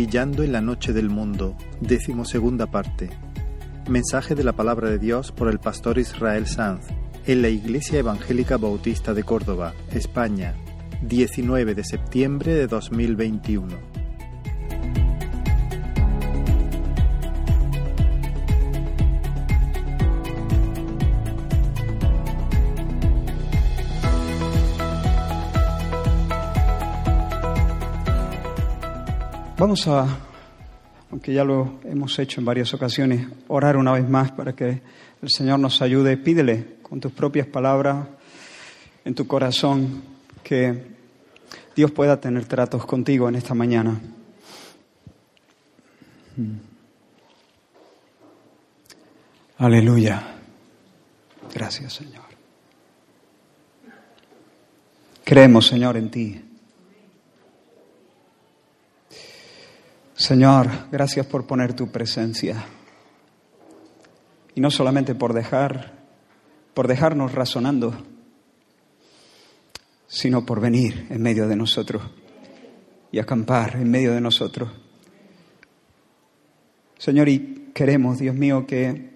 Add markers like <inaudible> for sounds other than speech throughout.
Brillando en la noche del mundo, decimosegunda parte. Mensaje de la palabra de Dios por el pastor Israel Sanz en la Iglesia Evangélica Bautista de Córdoba, España, 19 de septiembre de 2021. Vamos a, aunque ya lo hemos hecho en varias ocasiones, orar una vez más para que el Señor nos ayude. Pídele con tus propias palabras en tu corazón que Dios pueda tener tratos contigo en esta mañana. Mm. Aleluya. Gracias, Señor. Creemos, Señor, en ti. Señor, gracias por poner tu presencia. Y no solamente por dejar, por dejarnos razonando, sino por venir en medio de nosotros y acampar en medio de nosotros. Señor, y queremos, Dios mío, que,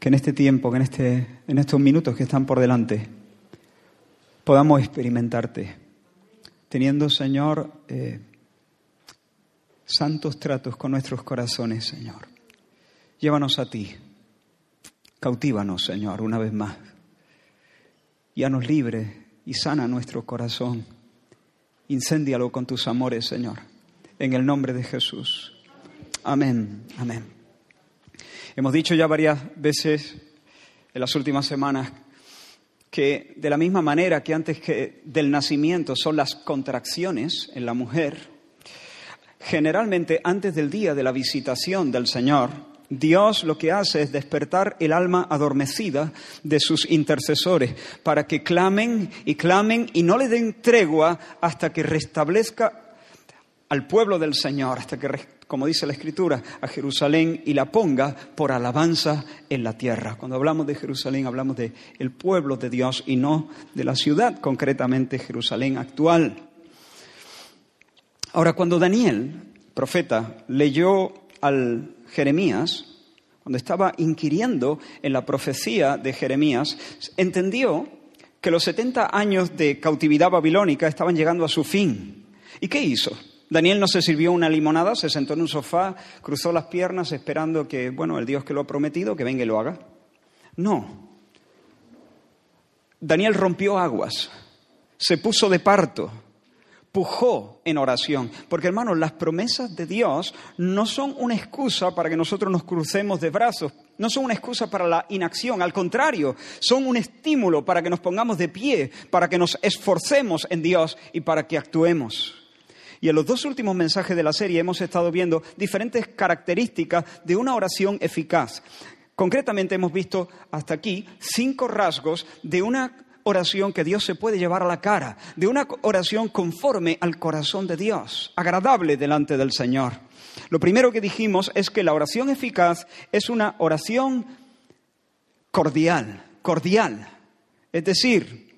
que en este tiempo, que en, este, en estos minutos que están por delante, podamos experimentarte, teniendo, Señor, eh, santos tratos con nuestros corazones, Señor. Llévanos a ti. Cautívanos, Señor, una vez más. nos libre y sana nuestro corazón. Incéndialo con tus amores, Señor. En el nombre de Jesús. Amén, amén. Hemos dicho ya varias veces en las últimas semanas que de la misma manera que antes que del nacimiento son las contracciones en la mujer, Generalmente antes del día de la visitación del Señor, Dios lo que hace es despertar el alma adormecida de sus intercesores para que clamen y clamen y no le den tregua hasta que restablezca al pueblo del Señor, hasta que, como dice la Escritura, a Jerusalén y la ponga por alabanza en la tierra. Cuando hablamos de Jerusalén hablamos del el pueblo de Dios y no de la ciudad, concretamente Jerusalén actual. Ahora, cuando Daniel, profeta, leyó al Jeremías, cuando estaba inquiriendo en la profecía de Jeremías, entendió que los 70 años de cautividad babilónica estaban llegando a su fin. ¿Y qué hizo? Daniel no se sirvió una limonada, se sentó en un sofá, cruzó las piernas esperando que, bueno, el Dios que lo ha prometido, que venga y lo haga. No. Daniel rompió aguas, se puso de parto, pujó en oración. Porque hermanos, las promesas de Dios no son una excusa para que nosotros nos crucemos de brazos, no son una excusa para la inacción, al contrario, son un estímulo para que nos pongamos de pie, para que nos esforcemos en Dios y para que actuemos. Y en los dos últimos mensajes de la serie hemos estado viendo diferentes características de una oración eficaz. Concretamente hemos visto hasta aquí cinco rasgos de una oración que Dios se puede llevar a la cara, de una oración conforme al corazón de Dios, agradable delante del Señor. Lo primero que dijimos es que la oración eficaz es una oración cordial, cordial. Es decir,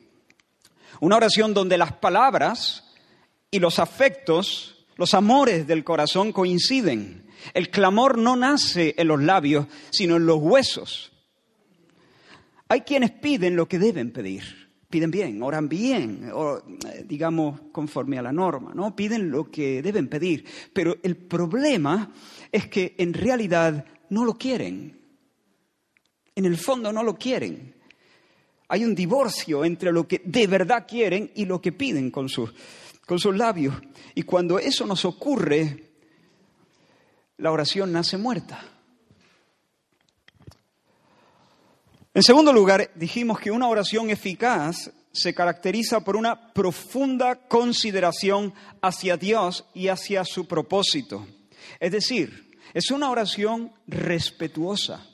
una oración donde las palabras y los afectos, los amores del corazón coinciden. El clamor no nace en los labios, sino en los huesos. Hay quienes piden lo que deben pedir. Piden bien, oran bien, eh, digamos conforme a la norma, ¿no? Piden lo que deben pedir. Pero el problema es que en realidad no lo quieren. En el fondo no lo quieren. Hay un divorcio entre lo que de verdad quieren y lo que piden con sus, con sus labios. Y cuando eso nos ocurre, la oración nace muerta. En segundo lugar, dijimos que una oración eficaz se caracteriza por una profunda consideración hacia Dios y hacia su propósito. Es decir, es una oración respetuosa,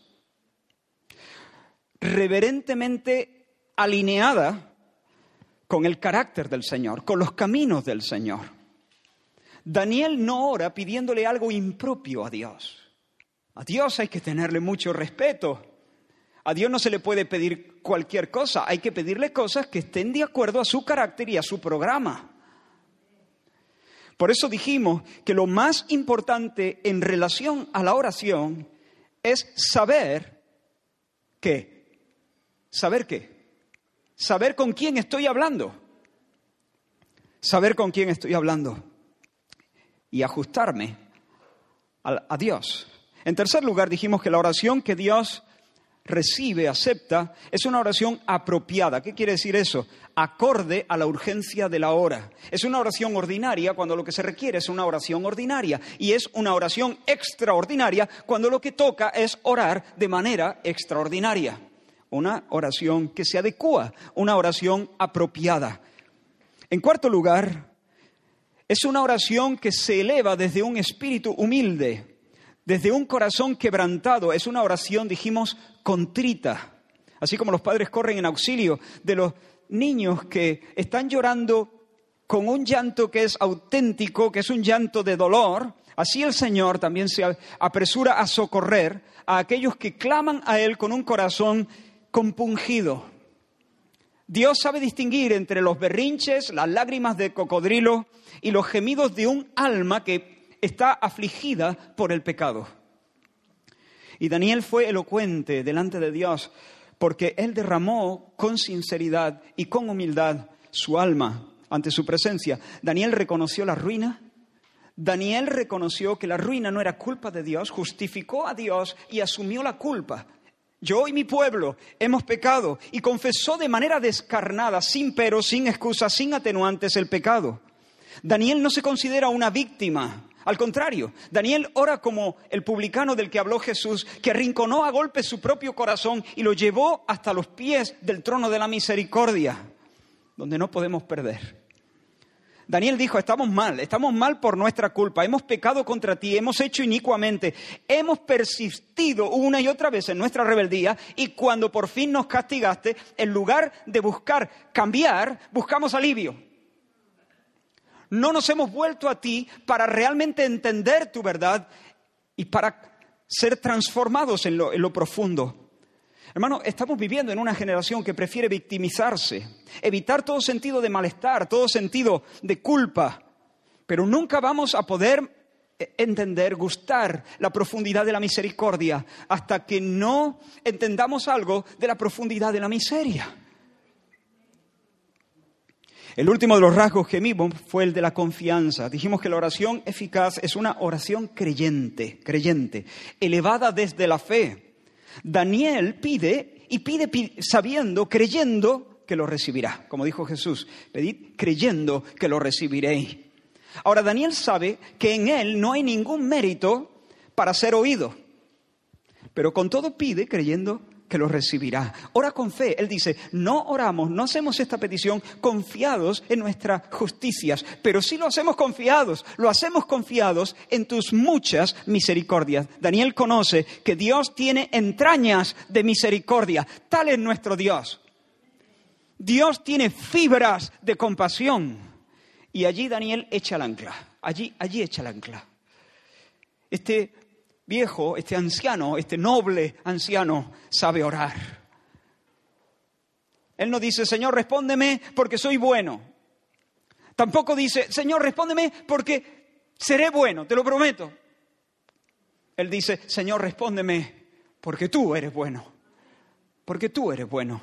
reverentemente alineada con el carácter del Señor, con los caminos del Señor. Daniel no ora pidiéndole algo impropio a Dios. A Dios hay que tenerle mucho respeto. A Dios no se le puede pedir cualquier cosa, hay que pedirle cosas que estén de acuerdo a su carácter y a su programa. Por eso dijimos que lo más importante en relación a la oración es saber qué. ¿Saber qué? Saber con quién estoy hablando. Saber con quién estoy hablando. Y ajustarme a, Dios. En tercer lugar, dijimos que la oración que Dios recibe, acepta, es una oración apropiada. ¿Qué quiere decir eso? Acorde a la urgencia de la hora. Es una oración ordinaria cuando lo que se requiere es una oración ordinaria. Y es una oración extraordinaria cuando lo que toca es orar de manera extraordinaria. Una oración que se adecua, una oración apropiada. En cuarto lugar, es una oración que se eleva desde un espíritu humilde desde un corazón quebrantado. Es una oración, dijimos, contrita. Así como los padres corren en auxilio de los niños que están llorando con un llanto que es auténtico, que es un llanto de dolor, así el Señor también se apresura a socorrer a aquellos que claman a Él con un corazón compungido. Dios sabe distinguir entre los berrinches, las lágrimas de cocodrilo y los gemidos de un alma que está afligida por el pecado. Y Daniel fue elocuente delante de Dios porque él derramó con sinceridad y con humildad su alma ante su presencia. Daniel reconoció la ruina. Daniel reconoció que la ruina no era culpa de Dios, justificó a Dios y asumió la culpa. Yo y mi pueblo hemos pecado y confesó de manera descarnada, sin pero, sin excusas, sin atenuantes el pecado. Daniel no se considera una víctima, al contrario, Daniel ora como el publicano del que habló Jesús, que arrinconó a golpe su propio corazón y lo llevó hasta los pies del trono de la misericordia, donde no podemos perder. Daniel dijo, estamos mal, estamos mal por nuestra culpa, hemos pecado contra ti, hemos hecho inicuamente, hemos persistido una y otra vez en nuestra rebeldía y cuando por fin nos castigaste, en lugar de buscar cambiar, buscamos alivio no nos hemos vuelto a ti para realmente entender tu verdad y para ser transformados en lo, profundo. Hermano, estamos viviendo en una generación que prefiere victimizarse, evitar todo sentido de malestar, todo sentido de culpa, pero nunca vamos a poder entender, gustar la profundidad de la misericordia hasta que no entendamos algo de la profundidad de la miseria. El último de los rasgos que vimos fue el de la confianza. Dijimos que la oración eficaz es una oración creyente, creyente, elevada desde la fe. Daniel pide y pide sabiendo, creyendo que lo recibirá. Como dijo Jesús, pedid creyendo que lo recibiréis. Ahora, Daniel sabe que en él no hay ningún mérito para ser oído, pero con todo pide creyendo que lo recibirá. Ora con fe. Él dice, no oramos, no hacemos esta petición confiados en nuestras justicias, pero sí lo hacemos confiados, lo hacemos confiados en tus muchas misericordias. Daniel conoce que Dios tiene entrañas de misericordia. Tal es nuestro Dios. Dios tiene fibras de compasión. Y allí Daniel echa el ancla. Allí, allí echa el ancla. Este viejo, este anciano, este noble anciano sabe orar. Él no dice, Señor, respóndeme porque soy bueno. Tampoco dice, Señor, respóndeme porque seré bueno, te lo prometo. Él dice, Señor, respóndeme porque tú eres bueno, porque tú eres bueno.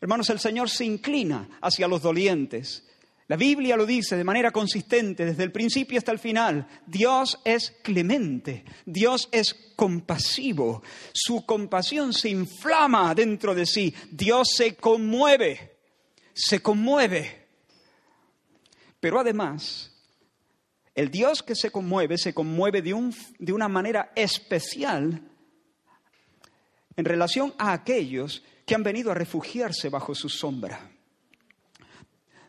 Hermanos, el Señor se inclina hacia los dolientes, la Biblia lo dice de manera consistente desde el principio hasta el final. Dios es clemente, Dios es compasivo, su compasión se inflama dentro de sí, Dios se conmueve, se conmueve. Pero además, el Dios que se conmueve se conmueve de, de una manera especial en relación a aquellos que han venido a refugiarse bajo su sombra.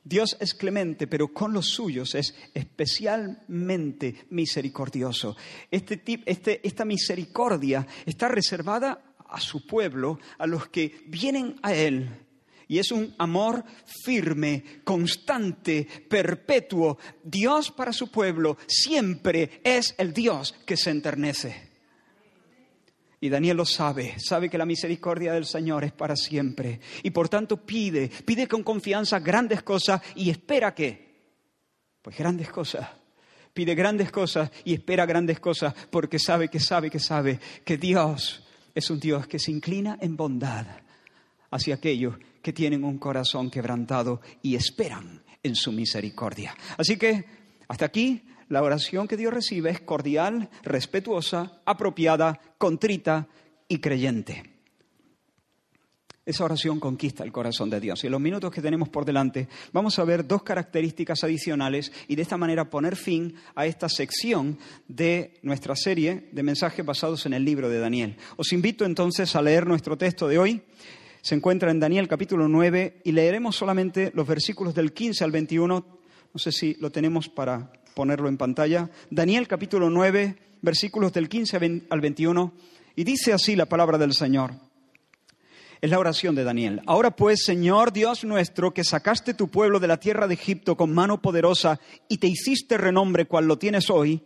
Dios es clemente, pero con los suyos es especialmente misericordioso. Este, este, esta misericordia está reservada a su pueblo, a los que vienen a Él. Y es un amor firme, constante, perpetuo. Dios para su pueblo siempre es el Dios que se enternece. Y Daniel lo sabe, sabe que la misericordia del Señor es para siempre. Y por tanto pide, pide con confianza grandes cosas y espera que, Pues grandes cosas. Pide grandes cosas y espera grandes cosas porque sabe que sabe que sabe que Dios es un Dios que se inclina en bondad hacia aquellos que tienen un corazón quebrantado y esperan en su misericordia. Así que hasta aquí la oración que Dios recibe es cordial, respetuosa, apropiada, contrita y creyente. Esa oración conquista el corazón de Dios. Y en los minutos que tenemos por delante vamos a ver dos características adicionales y de esta manera poner fin a esta sección de nuestra serie de mensajes basados en el libro de Daniel. Os invito entonces a leer nuestro texto de hoy. Se encuentra en Daniel capítulo 9 y leeremos solamente los versículos del 15 al 21. No sé si lo tenemos para ponerlo en pantalla. Daniel capítulo 9, versículos del 15 al 21. Y dice así la palabra del Señor. Es la oración de Daniel. Ahora pues, Señor Dios nuestro, que sacaste tu pueblo de la tierra de Egipto con mano poderosa y te hiciste renombre cual lo tienes hoy,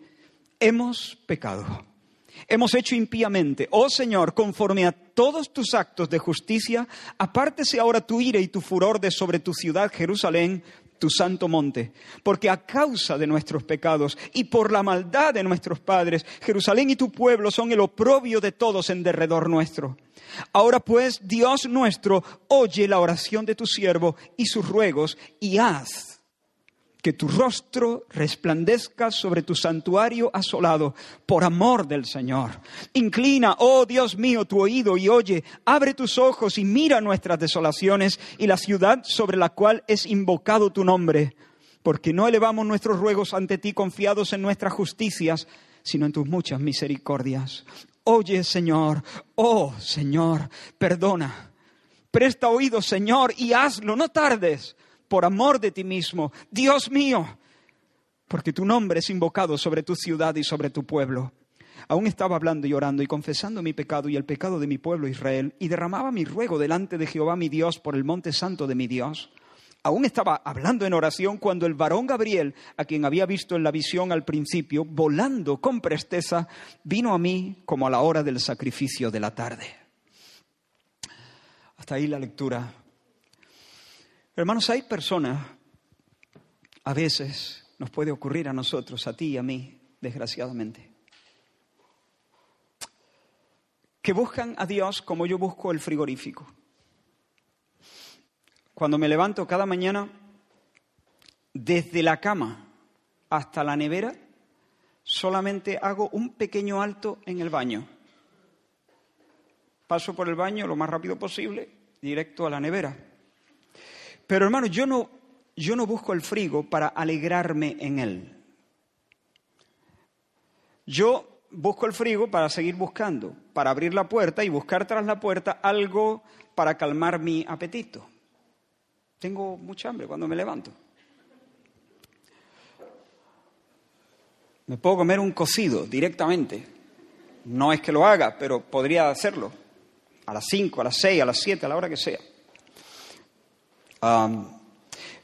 hemos pecado. Hemos hecho impíamente. Oh Señor, conforme a todos tus actos de justicia, apártese ahora tu ira y tu furor de sobre tu ciudad Jerusalén, tu santo monte, porque a causa de nuestros pecados y por la maldad de nuestros padres, Jerusalén y tu pueblo son el oprobio de todos en derredor nuestro. Ahora pues, Dios nuestro, oye la oración de tu siervo y sus ruegos y haz que tu rostro resplandezca sobre tu santuario asolado por amor del Señor. Inclina, oh Dios mío, tu oído y oye, abre tus ojos y mira nuestras desolaciones y la ciudad sobre la cual es invocado tu nombre, porque no elevamos nuestros ruegos ante ti confiados en nuestras justicias, sino en tus muchas misericordias. Oye, Señor, oh Señor, perdona. Presta oído, Señor, y hazlo, no tardes por amor de ti mismo, Dios mío, porque tu nombre es invocado sobre tu ciudad y sobre tu pueblo. Aún estaba hablando y orando y confesando mi pecado y el pecado de mi pueblo Israel, y derramaba mi ruego delante de Jehová mi Dios por el monte santo de mi Dios. Aún estaba hablando en oración cuando el varón Gabriel, a quien había visto en la visión al principio, volando con presteza, vino a mí como a la hora del sacrificio de la tarde. Hasta ahí la lectura Hermanos, hay personas, a veces nos puede ocurrir a nosotros, a ti y a mí, desgraciadamente, que buscan a Dios como yo busco el frigorífico. Cuando me levanto cada mañana, desde la cama hasta la nevera, solamente hago un pequeño alto en el baño. Paso por el baño lo más rápido posible, directo a la nevera pero hermano, yo no, yo no busco el frigo para alegrarme en él. Yo busco el frigo para seguir buscando, para abrir la puerta y buscar tras la puerta algo para calmar mi apetito. Tengo mucha hambre cuando me levanto. Me puedo comer un cocido directamente. No es que lo haga, pero podría hacerlo. A las 5, a las 6, a las 7, a la hora que sea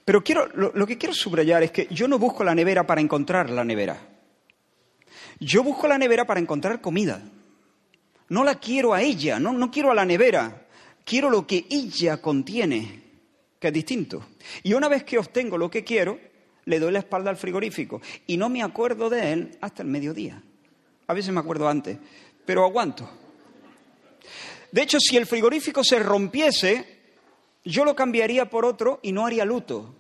pero quiero, lo, que quiero subrayar es que yo no busco la nevera para encontrar la nevera. Yo busco la nevera para encontrar comida. No la quiero a ella, no, no quiero a la nevera. Quiero lo que ella contiene, que es distinto. Y una vez que obtengo lo que quiero, le doy la espalda al frigorífico. Y no me acuerdo de él hasta el mediodía. A veces me acuerdo antes, pero aguanto. De hecho, si el frigorífico se rompiese, yo lo cambiaría por otro y no haría luto.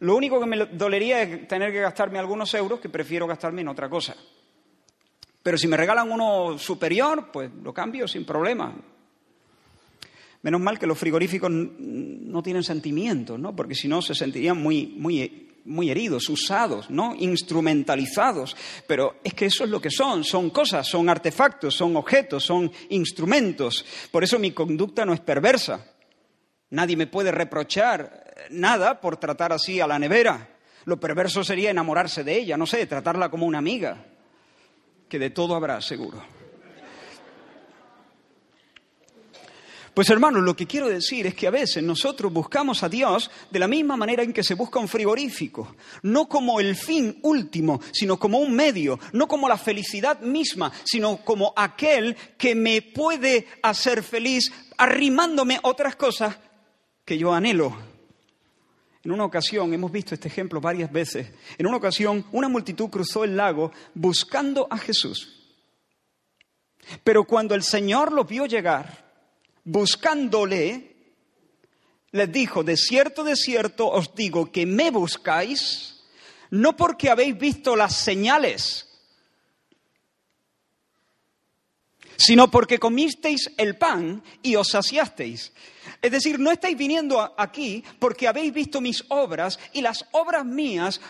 Lo único que me dolería es tener que gastarme algunos euros que prefiero gastarme en otra cosa. Pero si me regalan uno superior, pues lo cambio sin problema. Menos mal que los frigoríficos no tienen sentimientos, ¿no? Porque si no se sentirían muy, muy, muy heridos, usados, ¿no? Instrumentalizados. Pero es que eso es lo que son, son cosas, son artefactos, son objetos, son instrumentos. Por eso mi conducta no es perversa. Nadie me puede reprochar nada por tratar así a la nevera. Lo perverso sería enamorarse de ella, no sé, tratarla como una amiga, que de todo habrá seguro. Pues hermanos, lo que quiero decir es que a veces nosotros buscamos a Dios de la misma manera en que se busca un frigorífico, no como el fin último, sino como un medio, no como la felicidad misma, sino como aquel que me puede hacer feliz arrimándome otras cosas que yo anhelo. En una ocasión, hemos visto este ejemplo varias veces, en una ocasión una multitud cruzó el lago buscando a Jesús. Pero cuando el Señor los vio llegar, buscándole, les dijo, de cierto, de cierto os digo que me buscáis, no porque habéis visto las señales, sino porque comisteis el pan y os saciasteis. Es decir, no estáis viniendo aquí porque habéis visto mis obras y las obras mías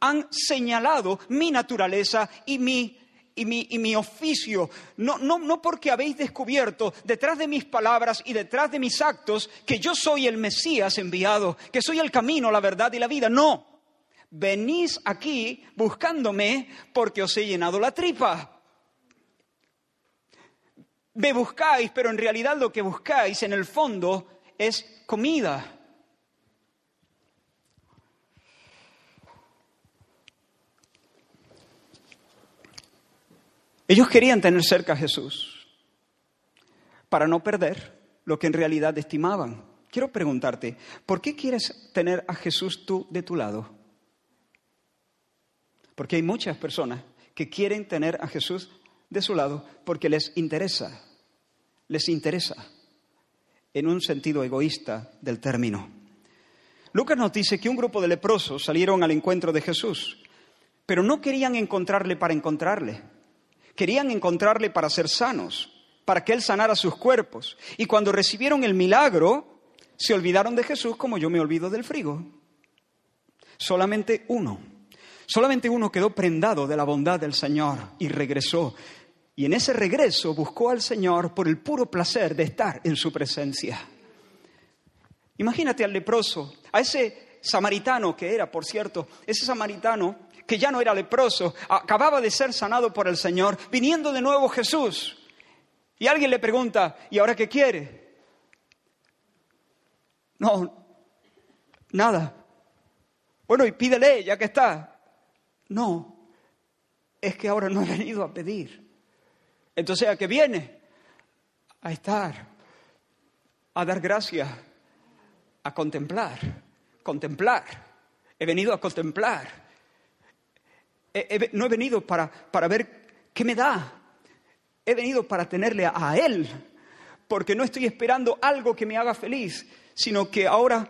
han señalado mi naturaleza y mi, y mi, y mi oficio. No, no, no porque habéis descubierto detrás de mis palabras y detrás de mis actos que yo soy el Mesías enviado, que soy el camino, la verdad y la vida. No. Venís aquí buscándome porque os he llenado la tripa. Me buscáis, pero en realidad lo que buscáis en el fondo es comida. Ellos querían tener cerca a Jesús para no perder lo que en realidad estimaban. Quiero preguntarte, ¿por qué quieres tener a Jesús tú de tu lado? Porque hay muchas personas que quieren tener a Jesús de su lado porque les interesa, les interesa, en un sentido egoísta del término. Lucas nos dice que un grupo de leprosos salieron al encuentro de Jesús, pero no querían encontrarle para encontrarle, querían encontrarle para ser sanos, para que Él sanara sus cuerpos. Y cuando recibieron el milagro, se olvidaron de Jesús como yo me olvido del frigo. Solamente uno, solamente uno quedó prendado de la bondad del Señor y regresó y en ese regreso buscó al Señor por el puro placer de estar en su presencia. Imagínate al leproso, a ese samaritano que era, por cierto, ese samaritano que ya no era leproso, acababa de ser sanado por el Señor, viniendo de nuevo Jesús. Y alguien le pregunta, ¿y ahora qué quiere? No, nada. Bueno, y pídele, ya que está. No, es que ahora no he venido a pedir. Entonces, ¿a qué viene? A estar, a dar gracias, a contemplar, contemplar. He venido a contemplar. No he venido para, para ver qué me da. He venido para tenerle a, a Él, porque no estoy esperando algo que me haga feliz, sino que ahora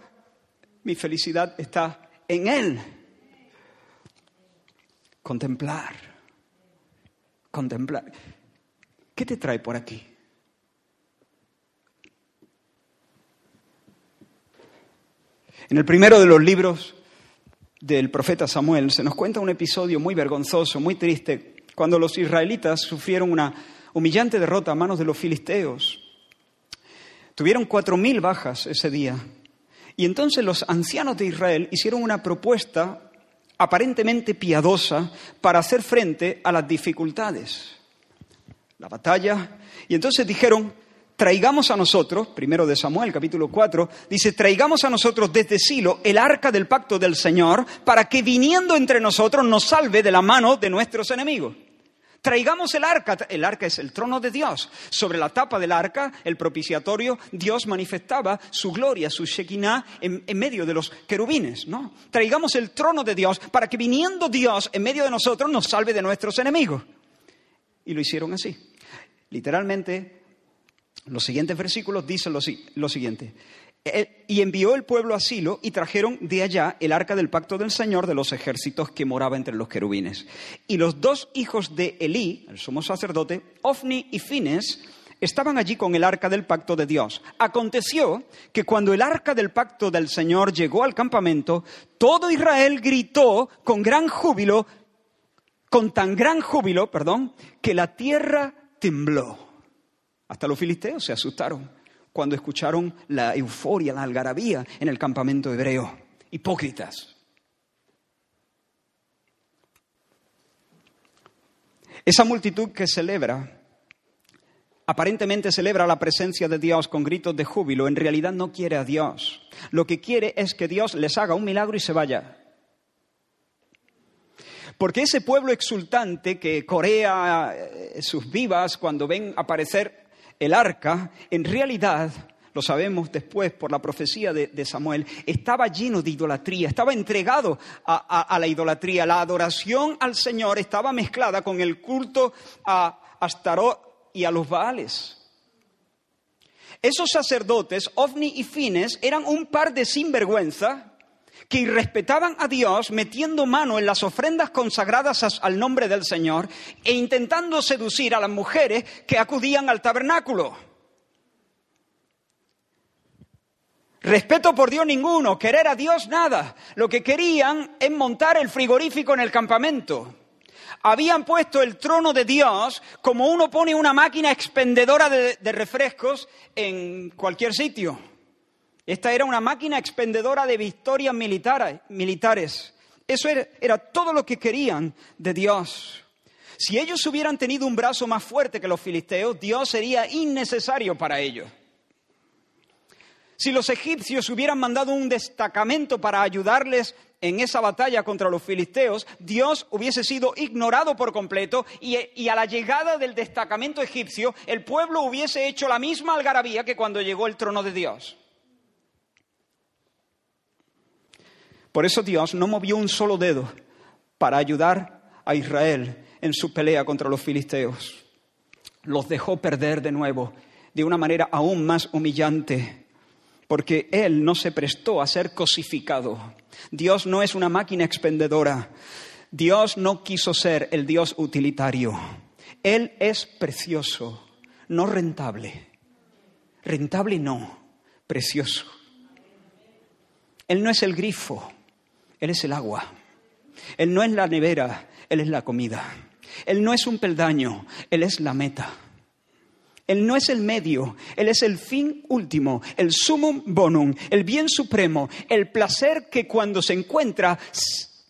mi felicidad está en Él. Contemplar, contemplar. ¿Qué te trae por aquí? En el primero de los libros del profeta Samuel se nos cuenta un episodio muy vergonzoso, muy triste, cuando los israelitas sufrieron una humillante derrota a manos de los filisteos. Tuvieron cuatro mil bajas ese día. Y entonces los ancianos de Israel hicieron una propuesta aparentemente piadosa para hacer frente a las dificultades la batalla. Y entonces dijeron, traigamos a nosotros, primero de Samuel capítulo 4, dice, traigamos a nosotros desde Silo el arca del pacto del Señor para que viniendo entre nosotros nos salve de la mano de nuestros enemigos. Traigamos el arca, el arca es el trono de Dios. Sobre la tapa del arca, el propiciatorio, Dios manifestaba su gloria, su Shekinah en, en, medio de los querubines, ¿no? Traigamos el trono de Dios para que viniendo Dios en medio de nosotros nos salve de nuestros enemigos. Y lo hicieron así. Literalmente, los siguientes versículos dicen lo, siguiente. Eh, y envió el pueblo a Silo y trajeron de allá el arca del pacto del Señor de los ejércitos que moraba entre los querubines. Y los dos hijos de Elí, el sumo sacerdote, Ofni y Fines, estaban allí con el arca del pacto de Dios. Aconteció que cuando el arca del pacto del Señor llegó al campamento, todo Israel gritó con gran júbilo, con tan gran júbilo, perdón, que la tierra tembló. Hasta los filisteos se asustaron cuando escucharon la euforia, la algarabía en el campamento hebreo. Hipócritas. Esa multitud que celebra, aparentemente celebra la presencia de Dios con gritos de júbilo, en realidad no quiere a Dios. Lo que quiere es que Dios les haga un milagro y se vaya. Porque ese pueblo exultante que corea eh, sus vivas cuando ven aparecer el arca, en realidad lo sabemos después por la profecía de, Samuel, estaba lleno de idolatría, estaba entregado a, la idolatría. La adoración al Señor estaba mezclada con el culto a Astarot y a los Baales. Esos sacerdotes, Ovni y Fines, eran un par de sinvergüenza que irrespetaban a Dios metiendo mano en las ofrendas consagradas al nombre del Señor e intentando seducir a las mujeres que acudían al tabernáculo. Respeto por Dios ninguno, querer a Dios nada. Lo que querían es montar el frigorífico en el campamento. Habían puesto el trono de Dios como uno pone una máquina expendedora de, refrescos en cualquier sitio. Esta era una máquina expendedora de victorias militares. Eso era todo lo que querían de Dios. Si ellos hubieran tenido un brazo más fuerte que los filisteos, Dios sería innecesario para ellos. Si los egipcios hubieran mandado un destacamento para ayudarles en esa batalla contra los filisteos, Dios hubiese sido ignorado por completo y, a la llegada del destacamento egipcio, el pueblo hubiese hecho la misma algarabía que cuando llegó el trono de Dios. Por eso Dios no movió un solo dedo para ayudar a Israel en su pelea contra los filisteos. Los dejó perder de nuevo de una manera aún más humillante porque Él no se prestó a ser cosificado. Dios no es una máquina expendedora. Dios no quiso ser el Dios utilitario. Él es precioso, no rentable. Rentable no, precioso. Él no es el grifo, Él es el agua. Él no es la nevera, Él es la comida. Él no es un peldaño, Él es la meta. Él no es el medio, Él es el fin último, el sumum bonum, el bien supremo, el placer que cuando se encuentra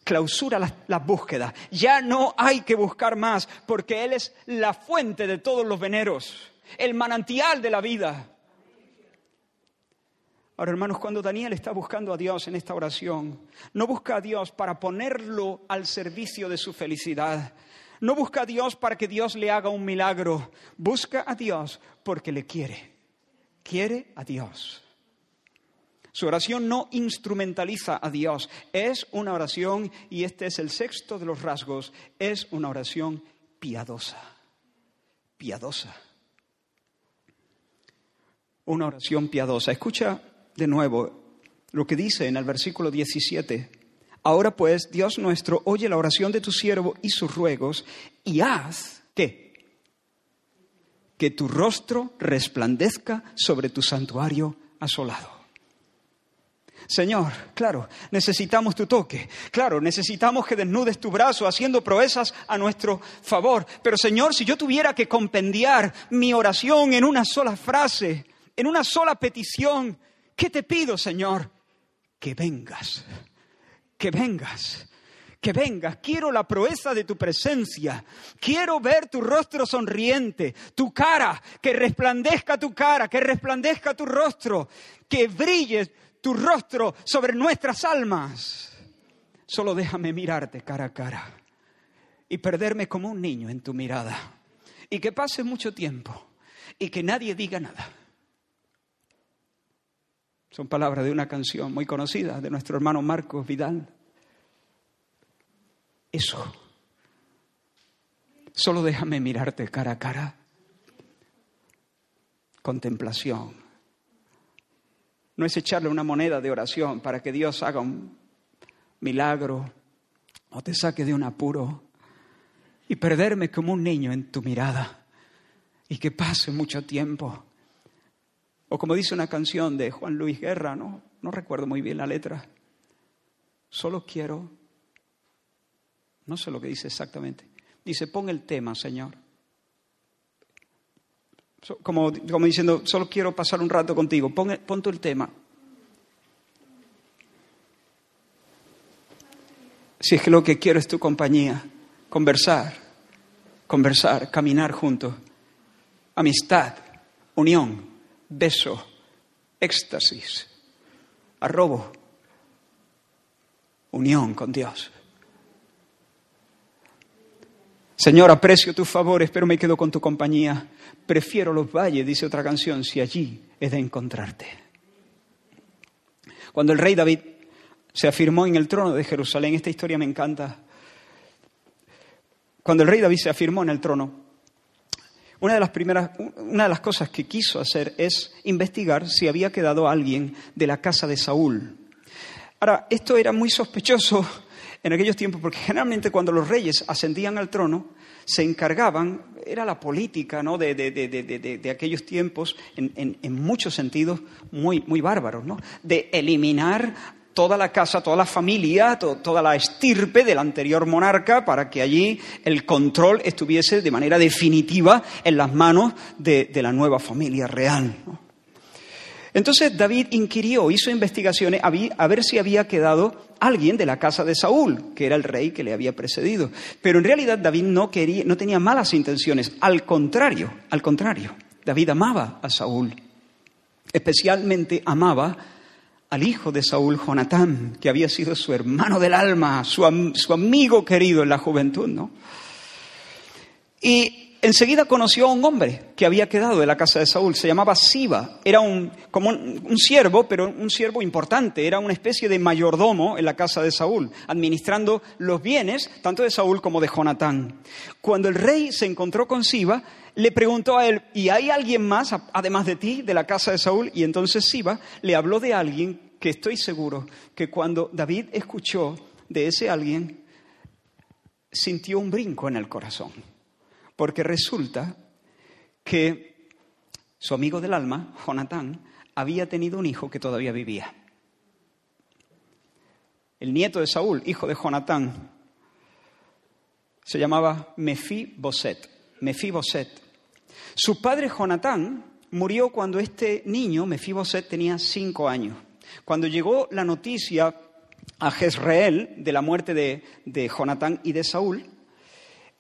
clausura las, búsquedas. Ya no hay que buscar más porque Él es la fuente de todos los veneros, el manantial de la vida. Ahora, hermanos, cuando Daniel está buscando a Dios en esta oración, no busca a Dios para ponerlo al servicio de su felicidad, no busca a Dios para que Dios le haga un milagro. Busca a Dios porque le quiere. Quiere a Dios. Su oración no instrumentaliza a Dios. Es una oración, y este es el sexto de los rasgos, es una oración piadosa. Piadosa. Una oración piadosa. Escucha de nuevo lo que dice en el versículo 17. Ahora pues, Dios nuestro, oye la oración de tu siervo y sus ruegos y haz, ¿qué? Que tu rostro resplandezca sobre tu santuario asolado. Señor, claro, necesitamos tu toque. Claro, necesitamos que desnudes tu brazo haciendo proezas a nuestro favor. Pero Señor, si yo tuviera que compendiar mi oración en una sola frase, en una sola petición, ¿qué te pido, Señor? Que vengas que vengas, que vengas. Quiero la proeza de tu presencia. Quiero ver tu rostro sonriente, tu cara, que resplandezca tu cara, que resplandezca tu rostro, que brille tu rostro sobre nuestras almas. Solo déjame mirarte cara a cara y perderme como un niño en tu mirada. Y que pase mucho tiempo y que nadie diga nada. Son palabras de una canción muy conocida de nuestro hermano Marcos Vidal. Eso. Solo déjame mirarte cara a cara. Contemplación. No es echarle una moneda de oración para que Dios haga un milagro o te saque de un apuro y perderme como un niño en tu mirada y que pase mucho tiempo o como dice una canción de Juan Luis Guerra, no, no recuerdo muy bien la letra. Solo quiero, no sé lo que dice exactamente. Dice, pon el tema, Señor. Como, como diciendo, solo quiero pasar un rato contigo, pon, pon tú el tema. Si es que lo que quiero es tu compañía, conversar, conversar, caminar juntos, amistad, unión beso, éxtasis, arrobo, unión con Dios. Señor, aprecio tus favores, pero me quedo con tu compañía. Prefiero los valles, dice otra canción, si allí he de encontrarte. Cuando el rey David se afirmó en el trono de Jerusalén, esta historia me encanta. Cuando el rey David se afirmó en el trono, una de las primeras, una de las cosas que quiso hacer es investigar si había quedado alguien de la casa de Saúl. Ahora, esto era muy sospechoso <laughs> en aquellos tiempos, porque generalmente cuando los reyes ascendían al trono, se encargaban, era la política ¿no? de, de, aquellos tiempos, en, en, muchos sentidos muy, muy bárbaros, ¿no? de eliminar toda la casa, toda la familia, toda la estirpe del anterior monarca para que allí el control estuviese de manera definitiva en las manos de, la nueva familia real. Entonces David inquirió, hizo investigaciones a ver si había quedado alguien de la casa de Saúl, que era el rey que le había precedido. Pero en realidad David no, quería, no tenía malas intenciones, al contrario, al contrario. David amaba a Saúl, especialmente amaba al hijo de Saúl, Jonatán, que había sido su hermano del alma, su, su amigo querido en la juventud, ¿no? Y enseguida conoció a un hombre que había quedado de la casa de Saúl, se llamaba Siba, era un, como un, siervo, pero un siervo importante, era una especie de mayordomo en la casa de Saúl, administrando los bienes tanto de Saúl como de Jonatán. Cuando el rey se encontró con Siba, le preguntó a él, ¿y hay alguien más, además de ti, de la casa de Saúl? Y entonces Siba le habló de alguien que estoy seguro que cuando David escuchó de ese alguien, sintió un brinco en el corazón porque resulta que su amigo del alma, Jonatán, había tenido un hijo que todavía vivía. El nieto de Saúl, hijo de Jonatán, se llamaba Mefiboset. Mefiboset. Su padre Jonatán murió cuando este niño, Mefiboset, tenía cinco años. Cuando llegó la noticia a Jezreel de la muerte de, de Jonatán y de Saúl,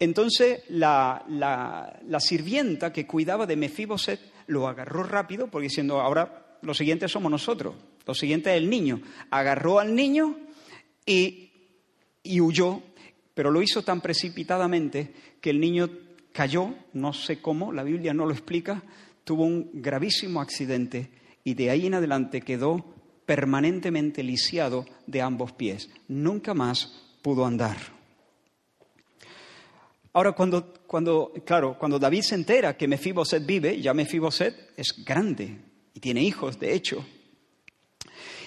entonces la, sirvienta que cuidaba de Mefiboset lo agarró rápido, porque diciendo, ahora los siguientes somos nosotros, lo siguiente es el niño. Agarró al niño y, y huyó, pero lo hizo tan precipitadamente que el niño cayó, no sé cómo, la Biblia no lo explica, tuvo un gravísimo accidente y de ahí en adelante quedó permanentemente lisiado de ambos pies. Nunca más pudo andar. Ahora, cuando, cuando, claro, cuando David se entera que Mefiboset vive, ya Mefiboset es grande y tiene hijos, de hecho.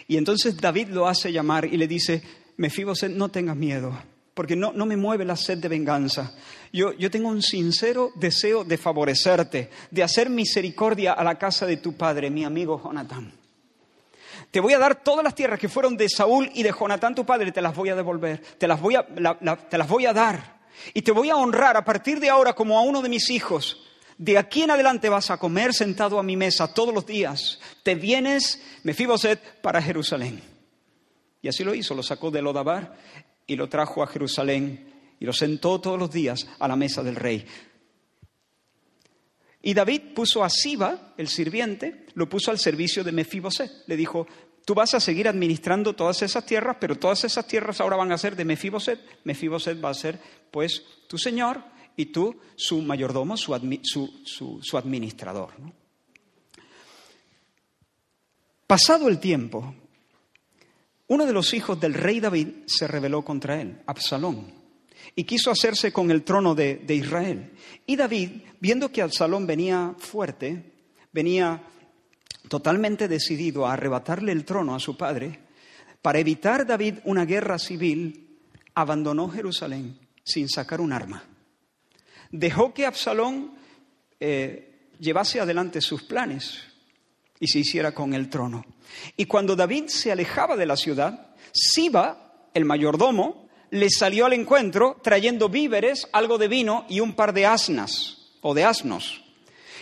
Y entonces David lo hace llamar y le dice, Mefiboset, no tengas miedo, porque no, no me mueve la sed de venganza. Yo, yo tengo un sincero deseo de favorecerte, de hacer misericordia a la casa de tu padre, mi amigo Jonatán. Te voy a dar todas las tierras que fueron de Saúl y de Jonatán tu padre, te las voy a devolver, te las voy a, te las voy a dar. Y te voy a honrar a partir de ahora como a uno de mis hijos. De aquí en adelante vas a comer sentado a mi mesa todos los días. Te vienes, Mefiboset, para Jerusalén. Y así lo hizo, lo sacó de Lodabar y lo trajo a Jerusalén y lo sentó todos los días a la mesa del rey. Y David puso a Siba, el sirviente, lo puso al servicio de Mefiboset. Le dijo, Tú vas a seguir administrando todas esas tierras, pero todas esas tierras ahora van a ser de Mefiboset. Mefiboset va a ser, pues, tu señor y tú su mayordomo, su, administrador. Pasado el tiempo, uno de los hijos del rey David se rebeló contra él, Absalón, y quiso hacerse con el trono de, Israel. Y David, viendo que Absalón venía fuerte, venía totalmente decidido a arrebatarle el trono a su padre, para evitar David una guerra civil, abandonó Jerusalén sin sacar un arma. Dejó que Absalón eh, llevase adelante sus planes y se hiciera con el trono. Y cuando David se alejaba de la ciudad, Siba, el mayordomo, le salió al encuentro trayendo víveres, algo de vino y un par de asnas o de asnos.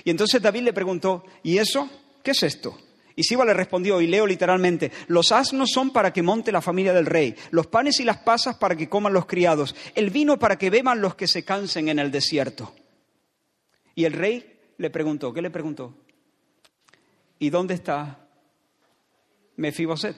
Y entonces David le preguntó, ¿y eso? ¿qué es esto? Y Siba le respondió, y leo literalmente, los asnos son para que monte la familia del rey, los panes y las pasas para que coman los criados, el vino para que beban los que se cansen en el desierto. Y el rey le preguntó, ¿qué le preguntó? ¿Y dónde está Mefiboset?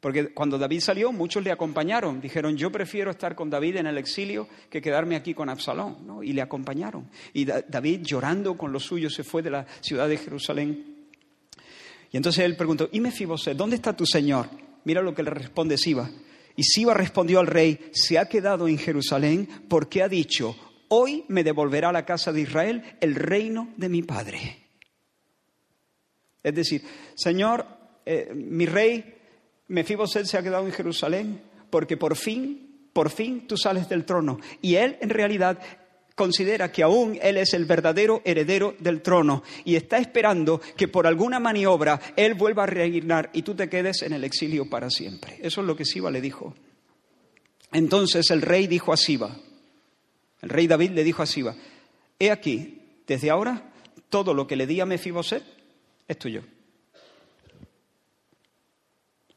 Porque cuando David salió, muchos le acompañaron. Dijeron, yo prefiero estar con David en el exilio que quedarme aquí con Absalón. Y le acompañaron. Y David, llorando con los suyos, se fue de la ciudad de Jerusalén. Y entonces él preguntó, ¿y Mefiboset, dónde está tu señor? Mira lo que le responde Siba. Y Siba respondió al rey, se ha quedado en Jerusalén porque ha dicho, hoy me devolverá a la casa de Israel el reino de mi padre. Es decir, Señor, eh, mi rey, Mefiboset se ha quedado en Jerusalén porque por fin, por fin tú sales del trono. Y él en realidad considera que aún él es el verdadero heredero del trono y está esperando que por alguna maniobra él vuelva a reinar y tú te quedes en el exilio para siempre. Eso es lo que Siba le dijo. Entonces el rey dijo a Siba, el rey David le dijo a Siba, he aquí, desde ahora todo lo que le di a Mefiboset es tuyo.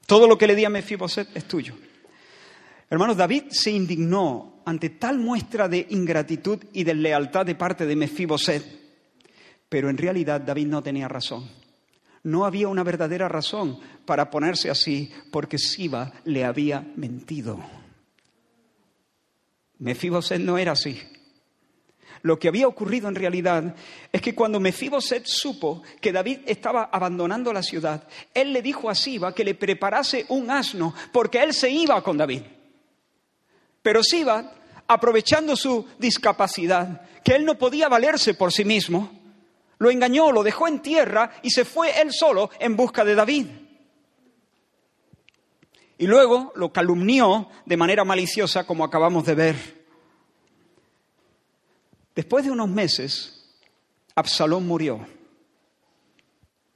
Todo lo que le di a Mefiboset es tuyo. Hermanos, David se indignó ante tal muestra de ingratitud y de lealtad de parte de Mefiboset, pero en realidad David no tenía razón. No había una verdadera razón para ponerse así, porque Siba le había mentido. Mefiboset no era así. Lo que había ocurrido en realidad es que cuando Mefiboset supo que David estaba abandonando la ciudad, él le dijo a Siba que le preparase un asno porque él se iba con David. Pero Siba, aprovechando su discapacidad, que él no podía valerse por sí mismo, lo engañó, lo dejó en tierra y se fue él solo en busca de David. Y luego lo calumnió de manera maliciosa, como acabamos de ver. Después de unos meses, Absalón murió.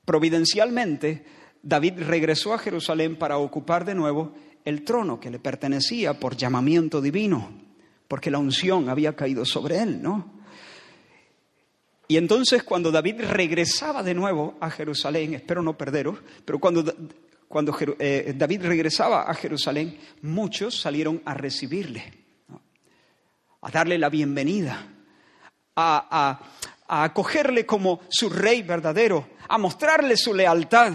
Providencialmente, David regresó a Jerusalén para ocupar de nuevo el trono que le pertenecía por llamamiento divino, porque la unción había caído sobre él, ¿no? Y entonces cuando David regresaba de nuevo a Jerusalén, espero no perderos, pero cuando, cuando eh, David regresaba a Jerusalén, muchos salieron a recibirle, a darle la bienvenida a, acogerle como su rey verdadero, a mostrarle su lealtad.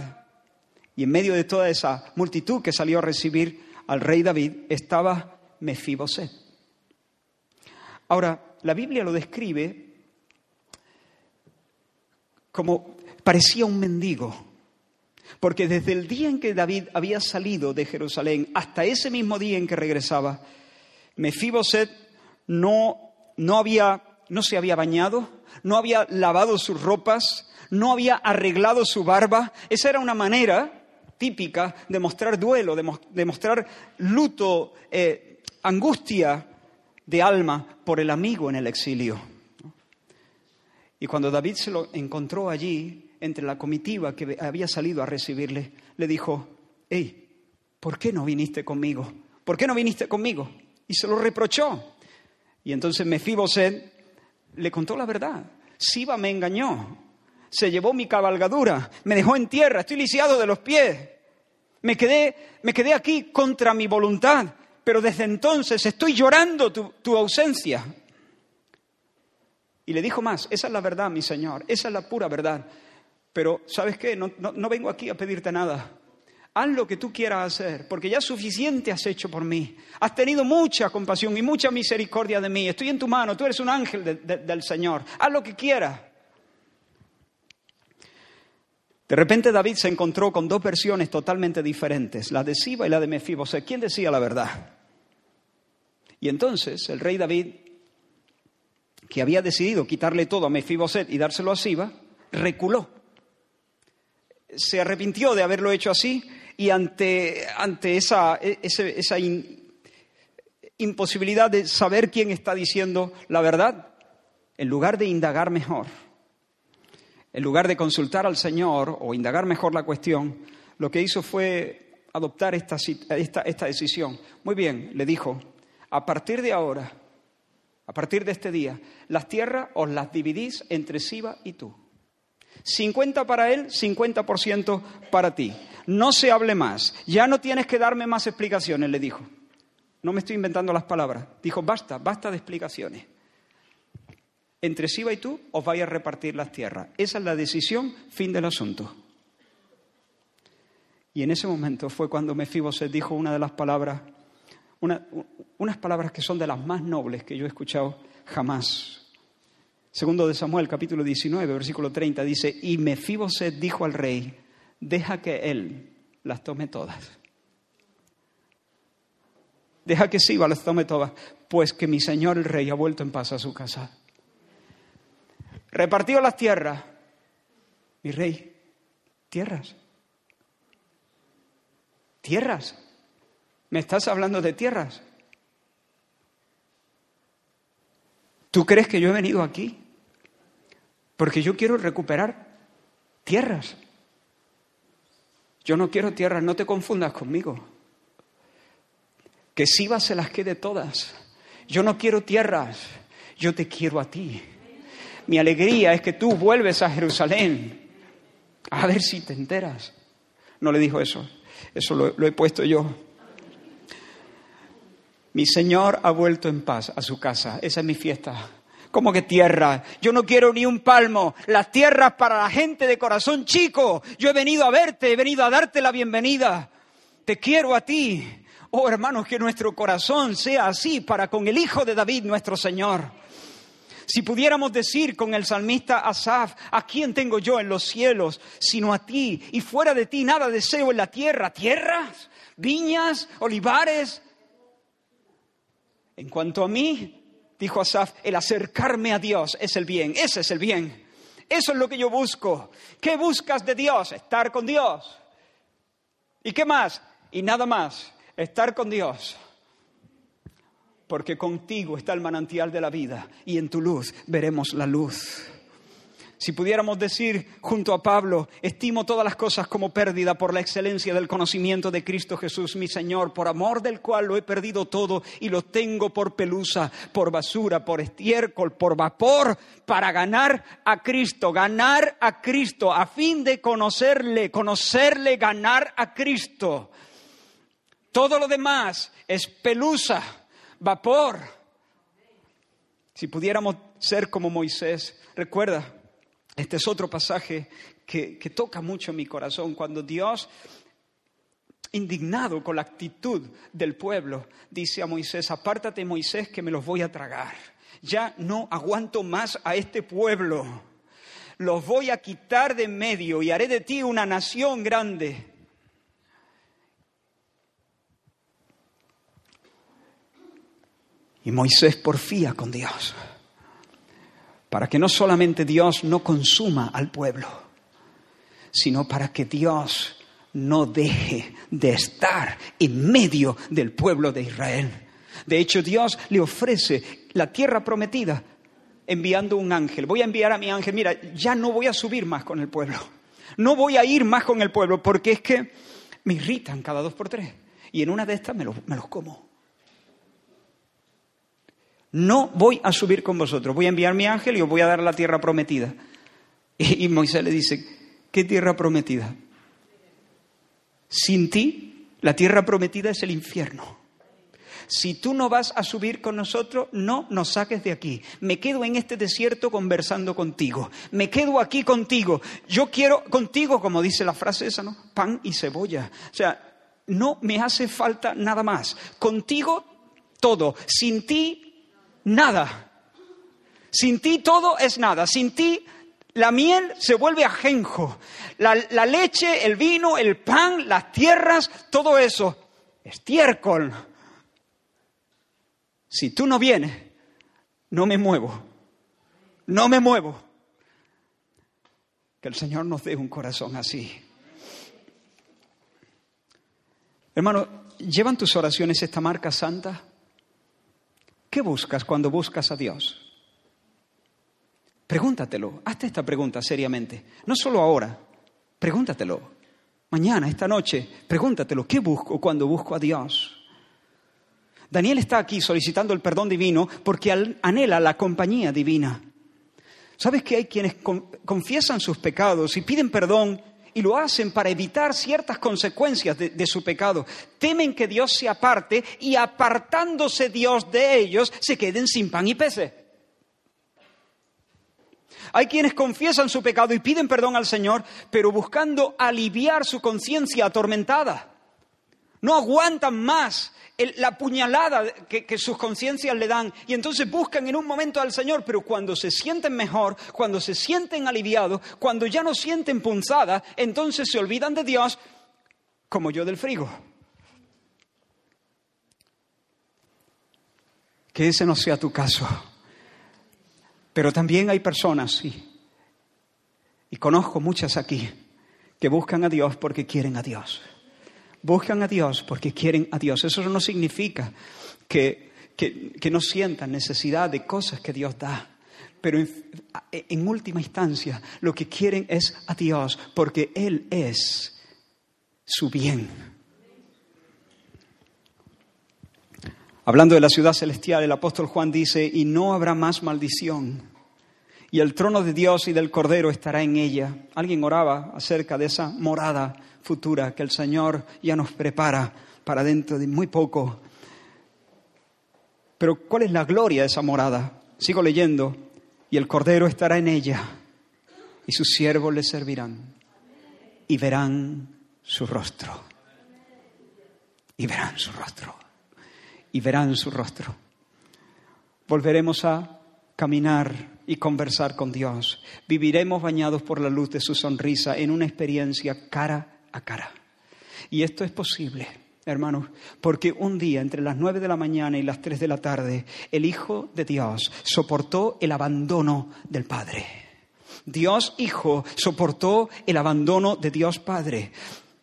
Y en medio de toda esa multitud que salió a recibir al rey David estaba Mefiboset. Ahora, la Biblia lo describe como parecía un mendigo, porque desde el día en que David había salido de Jerusalén hasta ese mismo día en que regresaba, Mefiboset no, no había no se había bañado, no había lavado sus ropas, no había arreglado su barba. Esa era una manera típica de mostrar duelo, de, mostrar luto, eh, angustia de alma por el amigo en el exilio. Y cuando David se lo encontró allí, entre la comitiva que había salido a recibirle, le dijo, hey, ¿por qué no viniste conmigo? ¿Por qué no viniste conmigo? Y se lo reprochó. Y entonces Mefiboset le contó la verdad. Siba me engañó, se llevó mi cabalgadura, me dejó en tierra, estoy lisiado de los pies. Me quedé, me quedé aquí contra mi voluntad, pero desde entonces estoy llorando tu, ausencia. Y le dijo más, esa es la verdad, mi Señor, esa es la pura verdad. Pero, ¿sabes qué? no vengo aquí a pedirte nada haz lo que tú quieras hacer, porque ya suficiente has hecho por mí. Has tenido mucha compasión y mucha misericordia de mí. Estoy en tu mano, tú eres un ángel del Señor. Haz lo que quieras. De repente David se encontró con dos versiones totalmente diferentes, la de Siba y la de Mefiboset. ¿Quién decía la verdad? Y entonces el rey David, que había decidido quitarle todo a Mefiboset y dárselo a Siba, reculó. Se arrepintió de haberlo hecho así y ante, ante esa, esa imposibilidad de saber quién está diciendo la verdad, en lugar de indagar mejor, en lugar de consultar al Señor o indagar mejor la cuestión, lo que hizo fue adoptar esta, esta, esta decisión. Muy bien, le dijo, a partir de ahora, a partir de este día, las tierras os las dividís entre Siba y tú. 50 para él, 50% para ti. No se hable más. Ya no tienes que darme más explicaciones, le dijo. No me estoy inventando las palabras. Dijo, basta, basta de explicaciones. Entre Siba y tú os vais a repartir las tierras. Esa es la decisión, fin del asunto. Y en ese momento fue cuando Mefiboset dijo una de las palabras, unas palabras que son de las más nobles que yo he escuchado jamás. Segundo de Samuel, capítulo 19, versículo 30, dice, y Mefiboset dijo al rey, deja que él las tome todas. Deja que Siba las tome todas, pues que mi señor el rey ha vuelto en paz a su casa. Repartió las tierras. Mi rey, tierras. Tierras. ¿Me estás hablando de tierras? ¿Tú crees que yo he venido aquí? Porque yo quiero recuperar tierras. Yo no quiero tierras, no te confundas conmigo. Que Siba se las quede todas. Yo no quiero tierras, yo te quiero a ti. Mi alegría es que tú vuelves a Jerusalén. A ver si te enteras. No le dijo eso, eso lo, lo he puesto yo. Mi Señor ha vuelto en paz a su casa. Esa es mi fiesta. ¿Cómo que tierra? Yo no quiero ni un palmo. Las tierras para la gente de corazón chico. Yo he venido a verte, he venido a darte la bienvenida. Te quiero a ti. Oh hermanos, que nuestro corazón sea así para con el Hijo de David, nuestro Señor. Si pudiéramos decir con el salmista Asaf, ¿a quién tengo yo en los cielos sino a ti? Y fuera de ti nada deseo en la tierra. ¿Tierras? ¿Viñas? ¿Olivares? En cuanto a mí, dijo Asaf, el acercarme a Dios es el bien, ese es el bien. Eso es lo que yo busco. ¿Qué buscas de Dios? Estar con Dios. ¿Y qué más? Y nada más, estar con Dios. Porque contigo está el manantial de la vida y en tu luz veremos la luz. Si pudiéramos decir junto a Pablo, estimo todas las cosas como pérdida por la excelencia del conocimiento de Cristo Jesús, mi Señor, por amor del cual lo he perdido todo y lo tengo por pelusa, por basura, por estiércol, por vapor, para ganar a Cristo, ganar a Cristo, a fin de conocerle, conocerle, ganar a Cristo. Todo lo demás es pelusa, vapor. Si pudiéramos ser como Moisés, recuerda, este es otro pasaje que, toca mucho mi corazón, cuando Dios indignado con la actitud del pueblo, dice a Moisés, apártate Moisés que me los voy a tragar. Ya no aguanto más a este pueblo. Los voy a quitar de en medio y haré de ti una nación grande. Y Moisés porfía con Dios para que no solamente Dios no consuma al pueblo, sino para que Dios no deje de estar en medio del pueblo de Israel. De hecho, Dios le ofrece la tierra prometida enviando un ángel. Voy a enviar a mi ángel, mira, ya no voy a subir más con el pueblo. No voy a ir más con el pueblo porque es que me irritan cada dos por tres. Y en una de estas me los, como no voy a subir con vosotros, voy a enviar mi ángel y os voy a dar la tierra prometida. <laughs> Y, Moisés le dice, ¿qué tierra prometida? Sin ti, la tierra prometida es el infierno. Si tú no vas a subir con nosotros, no nos saques de aquí. Me quedo en este desierto conversando contigo. Me quedo aquí contigo. Yo quiero contigo, como dice la frase esa, ¿no? Pan y cebolla. O sea, no me hace falta nada más. Contigo todo. Sin ti nada. Sin ti todo es nada. Sin ti la miel se vuelve ajenjo. La, leche, el vino, el pan, las tierras, todo eso. Estiércol. Si tú no vienes, no me muevo. No me muevo. Que el Señor nos dé un corazón así. Hermano, ¿llevan tus oraciones esta marca santa? ¿Qué buscas cuando buscas a Dios? Pregúntatelo, hazte esta pregunta seriamente. No solo ahora, pregúntatelo. Mañana, esta noche, pregúntatelo. ¿Qué busco cuando busco a Dios? Daniel está aquí solicitando el perdón divino porque anhela la compañía divina. ¿Sabes que hay quienes confiesan sus pecados y piden perdón y lo hacen para evitar ciertas consecuencias de, su pecado. Temen que Dios se aparte y apartándose Dios de ellos se queden sin pan y peces. Hay quienes confiesan su pecado y piden perdón al Señor, pero buscando aliviar su conciencia atormentada. No aguantan más la puñalada que, sus conciencias le dan y entonces buscan en un momento al Señor, pero cuando se sienten mejor, cuando se sienten aliviados, cuando ya no sienten punzada, entonces se olvidan de Dios como yo del frigo. Que ese no sea tu caso. Pero también hay personas, y conozco muchas aquí, que buscan a Dios porque quieren a Dios. Buscan a Dios porque quieren a Dios. Eso no significa que, que, no sientan necesidad de cosas que Dios da. Pero en, en última instancia lo que quieren es a Dios porque Él es su bien. Hablando de la ciudad celestial, el apóstol Juan dice, y no habrá más maldición, y el trono de Dios y del Cordero estará en ella. Alguien oraba acerca de esa morada futura que el Señor ya nos prepara para dentro de muy poco. Pero ¿cuál es la gloria de esa morada? Sigo leyendo, y el Cordero estará en ella, y sus siervos le servirán, y verán su rostro, y verán su rostro y verán su rostro. Volveremos a caminar y conversar con Dios. Viviremos bañados por la luz de su sonrisa en una experiencia cara a cara. Y esto es posible, hermanos, porque un día entre las nueve de la mañana y las tres de la tarde, el Hijo de Dios soportó el abandono del Padre. Dios Hijo soportó el abandono de Dios Padre.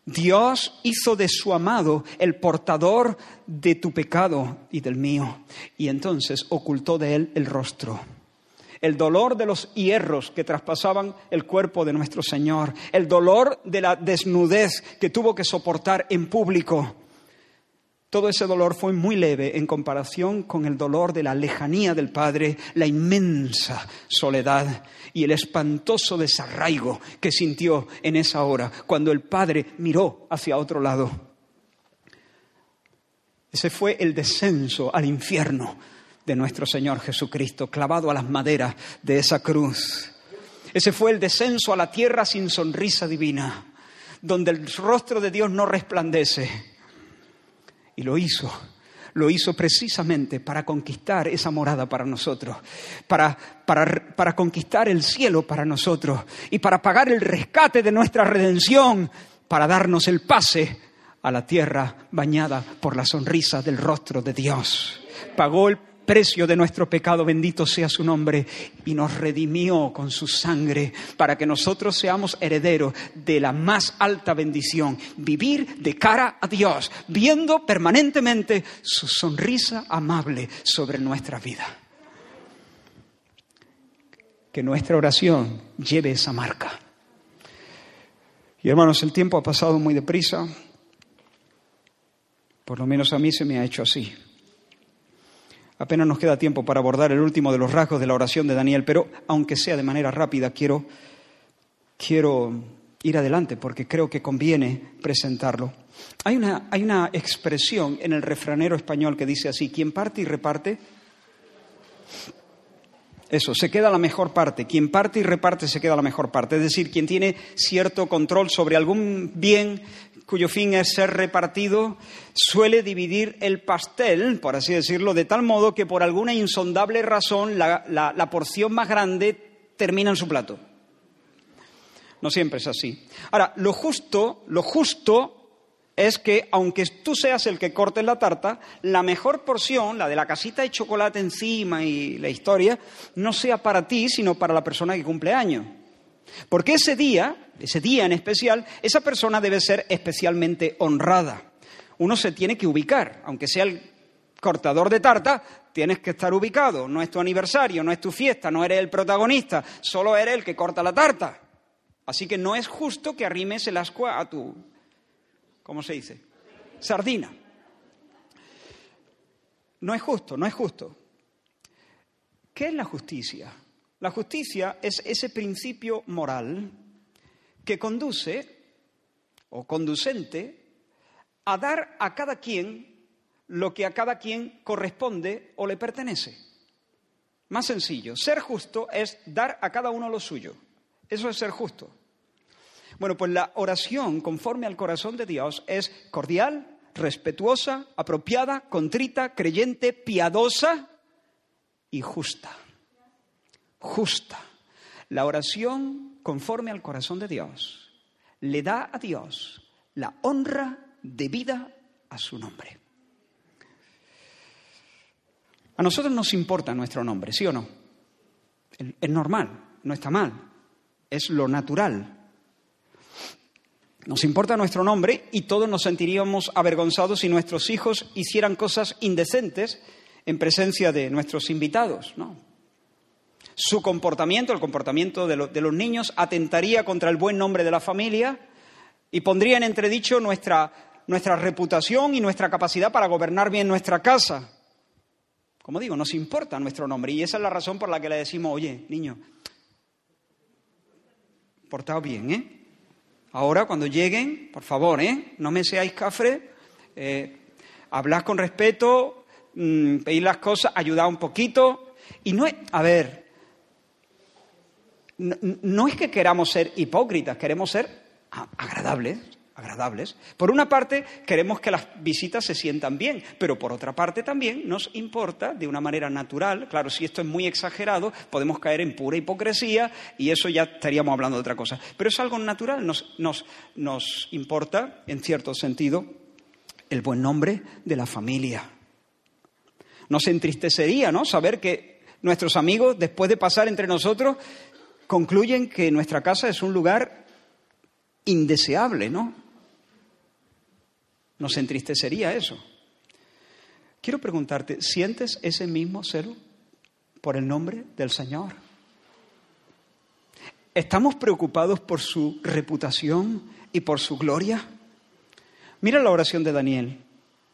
Dios hizo de su amado el portador de tu pecado y del mío, y entonces ocultó de él el rostro. El dolor de los hierros que traspasaban el cuerpo de nuestro Señor, el dolor de la desnudez que tuvo que soportar en público, todo ese dolor fue muy leve en comparación con el dolor de la lejanía del Padre, la inmensa soledad y el espantoso desarraigo que sintió en esa hora cuando el Padre miró hacia otro lado. Ese fue el descenso al infierno de nuestro Señor Jesucristo, clavado a las maderas de esa cruz. Ese fue el descenso a la tierra sin sonrisa divina, donde el rostro de Dios no resplandece y lo hizo. Lo hizo precisamente para conquistar esa morada para nosotros, para, para, para conquistar el cielo para nosotros y para pagar el rescate de nuestra redención, para darnos el pase a la tierra bañada por la sonrisa del rostro de Dios. Pagó el precio de nuestro pecado, bendito sea su nombre, y nos redimió con su sangre para que nosotros seamos herederos de la más alta bendición, vivir de cara a Dios, viendo permanentemente su sonrisa amable sobre nuestra vida. Que nuestra oración lleve esa marca. Y hermanos, el tiempo ha pasado muy deprisa, por lo menos a mí se me ha hecho así. Apenas nos queda tiempo para abordar el último de los rasgos de la oración de Daniel, pero aunque sea de manera rápida, quiero, quiero ir adelante porque creo que conviene presentarlo. Hay una, hay una expresión en el refranero español que dice así, quien parte y reparte, eso, se queda la mejor parte. Quien parte y reparte se queda la mejor parte. Es decir, quien tiene cierto control sobre algún bien cuyo fin es ser repartido, suele dividir el pastel, por así decirlo, de tal modo que por alguna insondable razón la, la porción más grande termina en su plato. No siempre es así. Ahora, lo justo, lo justo es que aunque tú seas el que corte la tarta, la mejor porción, la de la casita de chocolate encima y la historia, no sea para ti, sino para la persona que cumple años. Porque ese día, ese día en especial, esa persona debe ser especialmente honrada. Uno se tiene que ubicar, aunque sea el cortador de tarta, tienes que estar ubicado. No es tu aniversario, no es tu fiesta, no eres el protagonista, solo eres el que corta la tarta. Así que no es justo que arrimes el ascua a tu, ¿cómo se dice? Sardina. No es justo, no es justo. ¿Qué es la justicia? La justicia es ese principio moral que conduce o conducente a dar a cada quien lo que a cada quien corresponde o le pertenece. Más sencillo, ser justo es dar a cada uno lo suyo. Eso es ser justo. Bueno, pues la oración conforme al corazón de Dios es cordial, respetuosa, apropiada, contrita, creyente, piadosa y justa. Justa. La oración conforme al corazón de Dios le da a Dios la honra debida a su nombre. A nosotros nos importa nuestro nombre, ¿sí o no? Es normal, no está mal, es lo natural. Nos importa nuestro nombre y todos nos sentiríamos avergonzados si nuestros hijos hicieran cosas indecentes en presencia de nuestros invitados, ¿no? Su comportamiento, el comportamiento de, los niños, atentaría contra el buen nombre de la familia y pondría en entredicho nuestra, nuestra reputación y nuestra capacidad para gobernar bien nuestra casa. Como digo, nos importa nuestro nombre y esa es la razón por la que le decimos, oye, niño, portaos bien, ¿eh? Ahora, cuando lleguen, por favor, ¿eh? No me seáis cafre, eh, hablad con respeto, mmm, las cosas, ayudad un poquito. Y no es, a ver, no, es que queramos ser hipócritas, queremos ser agradables, agradables. Por una parte, queremos que las visitas se sientan bien, pero por otra parte también nos importa de una manera natural, claro, si esto es muy exagerado, podemos caer en pura hipocresía y eso ya estaríamos hablando de otra cosa. Pero es algo natural, nos, nos, nos importa, en cierto sentido, el buen nombre de la familia. Nos entristecería, ¿no? Saber que nuestros amigos, después de pasar entre nosotros, concluyen que nuestra casa es un lugar indeseable, ¿no? Nos entristecería eso. Quiero preguntarte, ¿sientes ese mismo celo por el nombre del Señor? ¿Estamos preocupados por su reputación y por su gloria? Mira la oración de Daniel.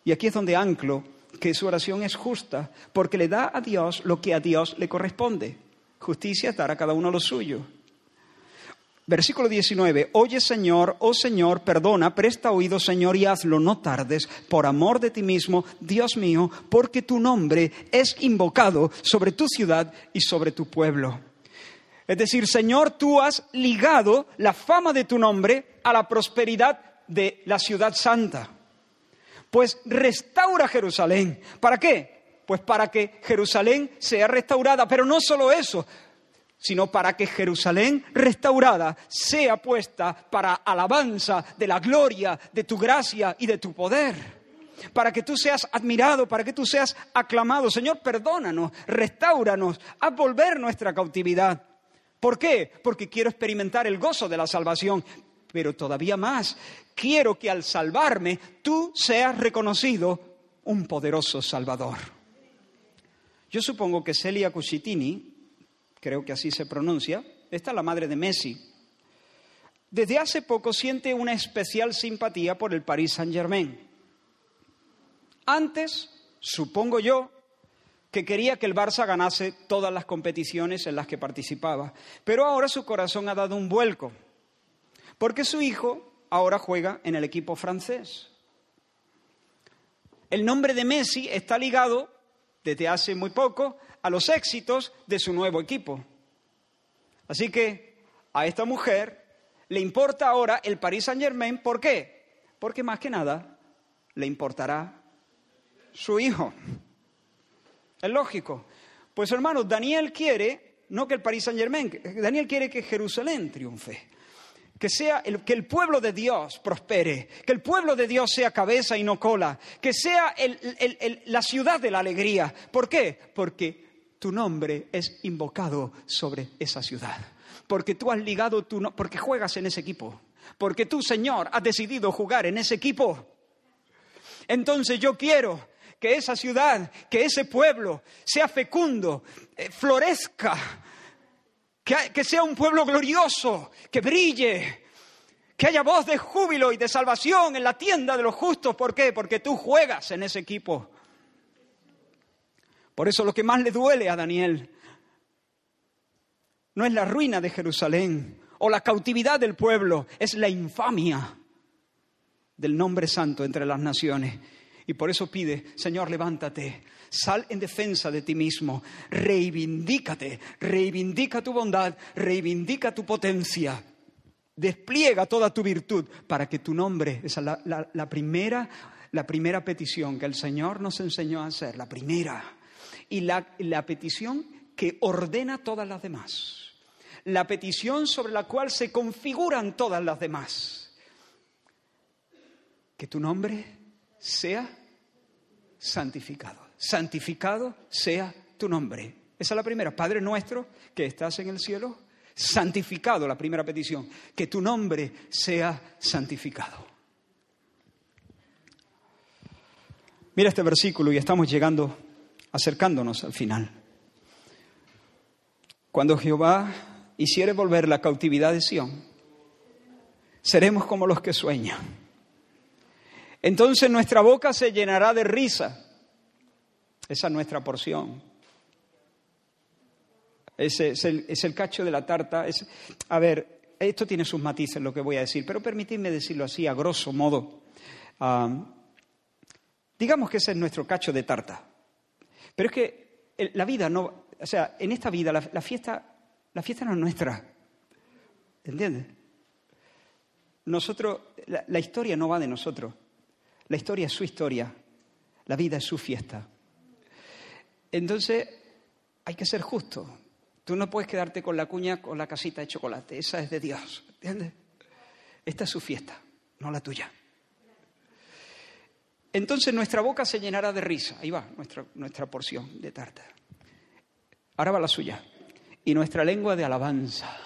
Y aquí es donde anclo que su oración es justa, porque le da a Dios lo que a Dios le corresponde. Justicia es dar a cada uno lo suyo. Versículo 19. Oye Señor, oh Señor, perdona, presta oído Señor y hazlo, no tardes, por amor de ti mismo, Dios mío, porque tu nombre es invocado sobre tu ciudad y sobre tu pueblo. Es decir, Señor, tú has ligado la fama de tu nombre a la prosperidad de la ciudad santa. Pues restaura Jerusalén. ¿Para qué? Pues para que Jerusalén sea restaurada. Pero no solo eso, sino para que Jerusalén restaurada sea puesta para alabanza de la gloria, de tu gracia y de tu poder. Para que tú seas admirado, para que tú seas aclamado. Señor, perdónanos, restauranos, haz volver nuestra cautividad. ¿Por qué? Porque quiero experimentar el gozo de la salvación, pero todavía más, quiero que al salvarme tú seas reconocido un poderoso Salvador. Yo supongo que Celia Cuscitini, creo que así se pronuncia, esta es la madre de Messi. Desde hace poco siente una especial simpatía por el Paris Saint-Germain. Antes, supongo yo, que quería que el Barça ganase todas las competiciones en las que participaba, pero ahora su corazón ha dado un vuelco, porque su hijo ahora juega en el equipo francés. El nombre de Messi está ligado desde hace muy poco a los éxitos de su nuevo equipo. Así que a esta mujer le importa ahora el Paris Saint Germain. ¿Por qué? Porque más que nada le importará su hijo. Es lógico. Pues hermanos, Daniel quiere, no que el Paris Saint Germain, Daniel quiere que Jerusalén triunfe. Que, sea el, que el pueblo de Dios prospere, que el pueblo de Dios sea cabeza y no cola, que sea la ciudad de la alegría. ¿Por qué? Porque tu nombre es invocado sobre esa ciudad. Porque tú has ligado tu no porque juegas en ese equipo. Porque tú, Señor, has decidido jugar en ese equipo. Entonces yo quiero que esa ciudad, que ese pueblo sea fecundo, eh, florezca, que, sea un pueblo glorioso, que brille, que haya voz de júbilo y de salvación en la tienda de los justos. ¿Por qué? Porque tú juegas en ese equipo. Por eso lo que más le duele a Daniel no es la ruina de Jerusalén o la cautividad del pueblo, es la infamia del nombre santo entre las naciones. Y por eso pide, Señor, levántate, sal en defensa de ti mismo, reivindícate, reivindica tu bondad, reivindica tu potencia, despliega toda tu virtud para que tu nombre, esa es la, primera, la primera petición que el Señor nos enseñó a hacer, la primera, y la, la petición que ordena todas las demás, la petición sobre la cual se configuran todas las demás. Que tu nombre sea santificado. Santificado sea tu nombre. Esa es la primera. Padre nuestro que estás en el cielo, santificado, la primera petición. Que tu nombre sea santificado. Mira este versículo y estamos llegando, acercándonos al final. Cuando Jehová hiciere volver la cautividad de Sión, seremos como los que sueñan entonces nuestra boca se llenará de risa. Esa es nuestra porción. Ese es el, cacho de la tarta. a ver, esto tiene sus matices lo que voy a decir, pero permitidme decirlo así, a grosso modo. digamos que ese es nuestro cacho de tarta. Pero es que la vida no, o sea, en esta vida la, fiesta, la fiesta no es nuestra. ¿Entiendes? Nosotros, la historia no va de nosotros. La historia es su historia, la vida es su fiesta. Entonces, hay que ser justo. Tú no puedes quedarte con la cuña con la casita de chocolate, esa es de Dios, ¿entiendes? Esta es su fiesta, no la tuya. Entonces nuestra boca se llenará de risa, ahí va nuestra, nuestra porción de tarta. Ahora va la suya. Y nuestra lengua de alabanza.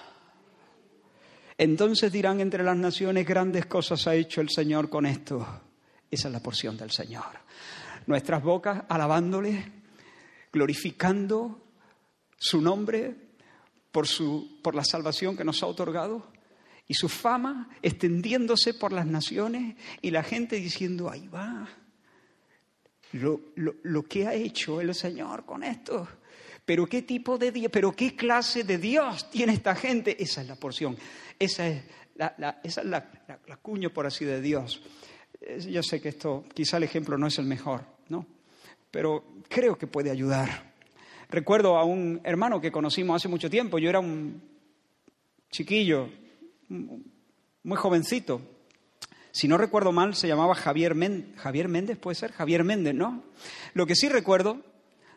Entonces dirán entre las naciones, grandes cosas ha hecho el Señor con esto esa es la porción del Señor. Nuestras bocas alabándole, glorificando su nombre por, su, por la salvación que nos ha otorgado y su fama extendiéndose por las naciones y la gente diciendo, ahí va, lo, lo, que ha hecho el Señor con esto. Pero qué tipo de Dios, pero qué clase de Dios tiene esta gente. Esa es la porción, esa es la, esa es la, la cuño, por así de Dios. Yo sé que esto, quizá el ejemplo no es el mejor. Pero creo que puede ayudar. Recuerdo a un hermano que conocimos hace mucho tiempo, yo era un chiquillo, muy jovencito. Si no recuerdo mal, se llamaba Javier Méndez, Javier Méndez, puede ser, Javier Méndez, ¿no? Lo que sí recuerdo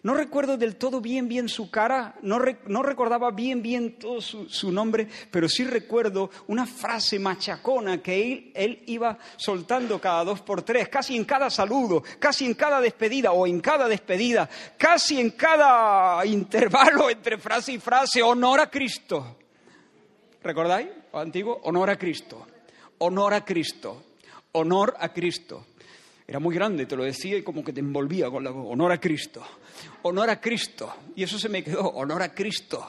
no recuerdo del todo bien, bien su cara, no, recordaba bien, bien todo su, nombre, pero sí recuerdo una frase machacona que él, iba soltando cada dos por tres, casi en cada saludo, casi en cada despedida o en cada despedida, casi en cada intervalo entre frase y frase, honor a Cristo. ¿Recordáis? Antiguo, honor a Cristo, honor a Cristo, honor a Cristo. Era muy grande, te lo decía y como que te envolvía con la honor a Cristo honor a Cristo. Y eso se me quedó, honor a Cristo.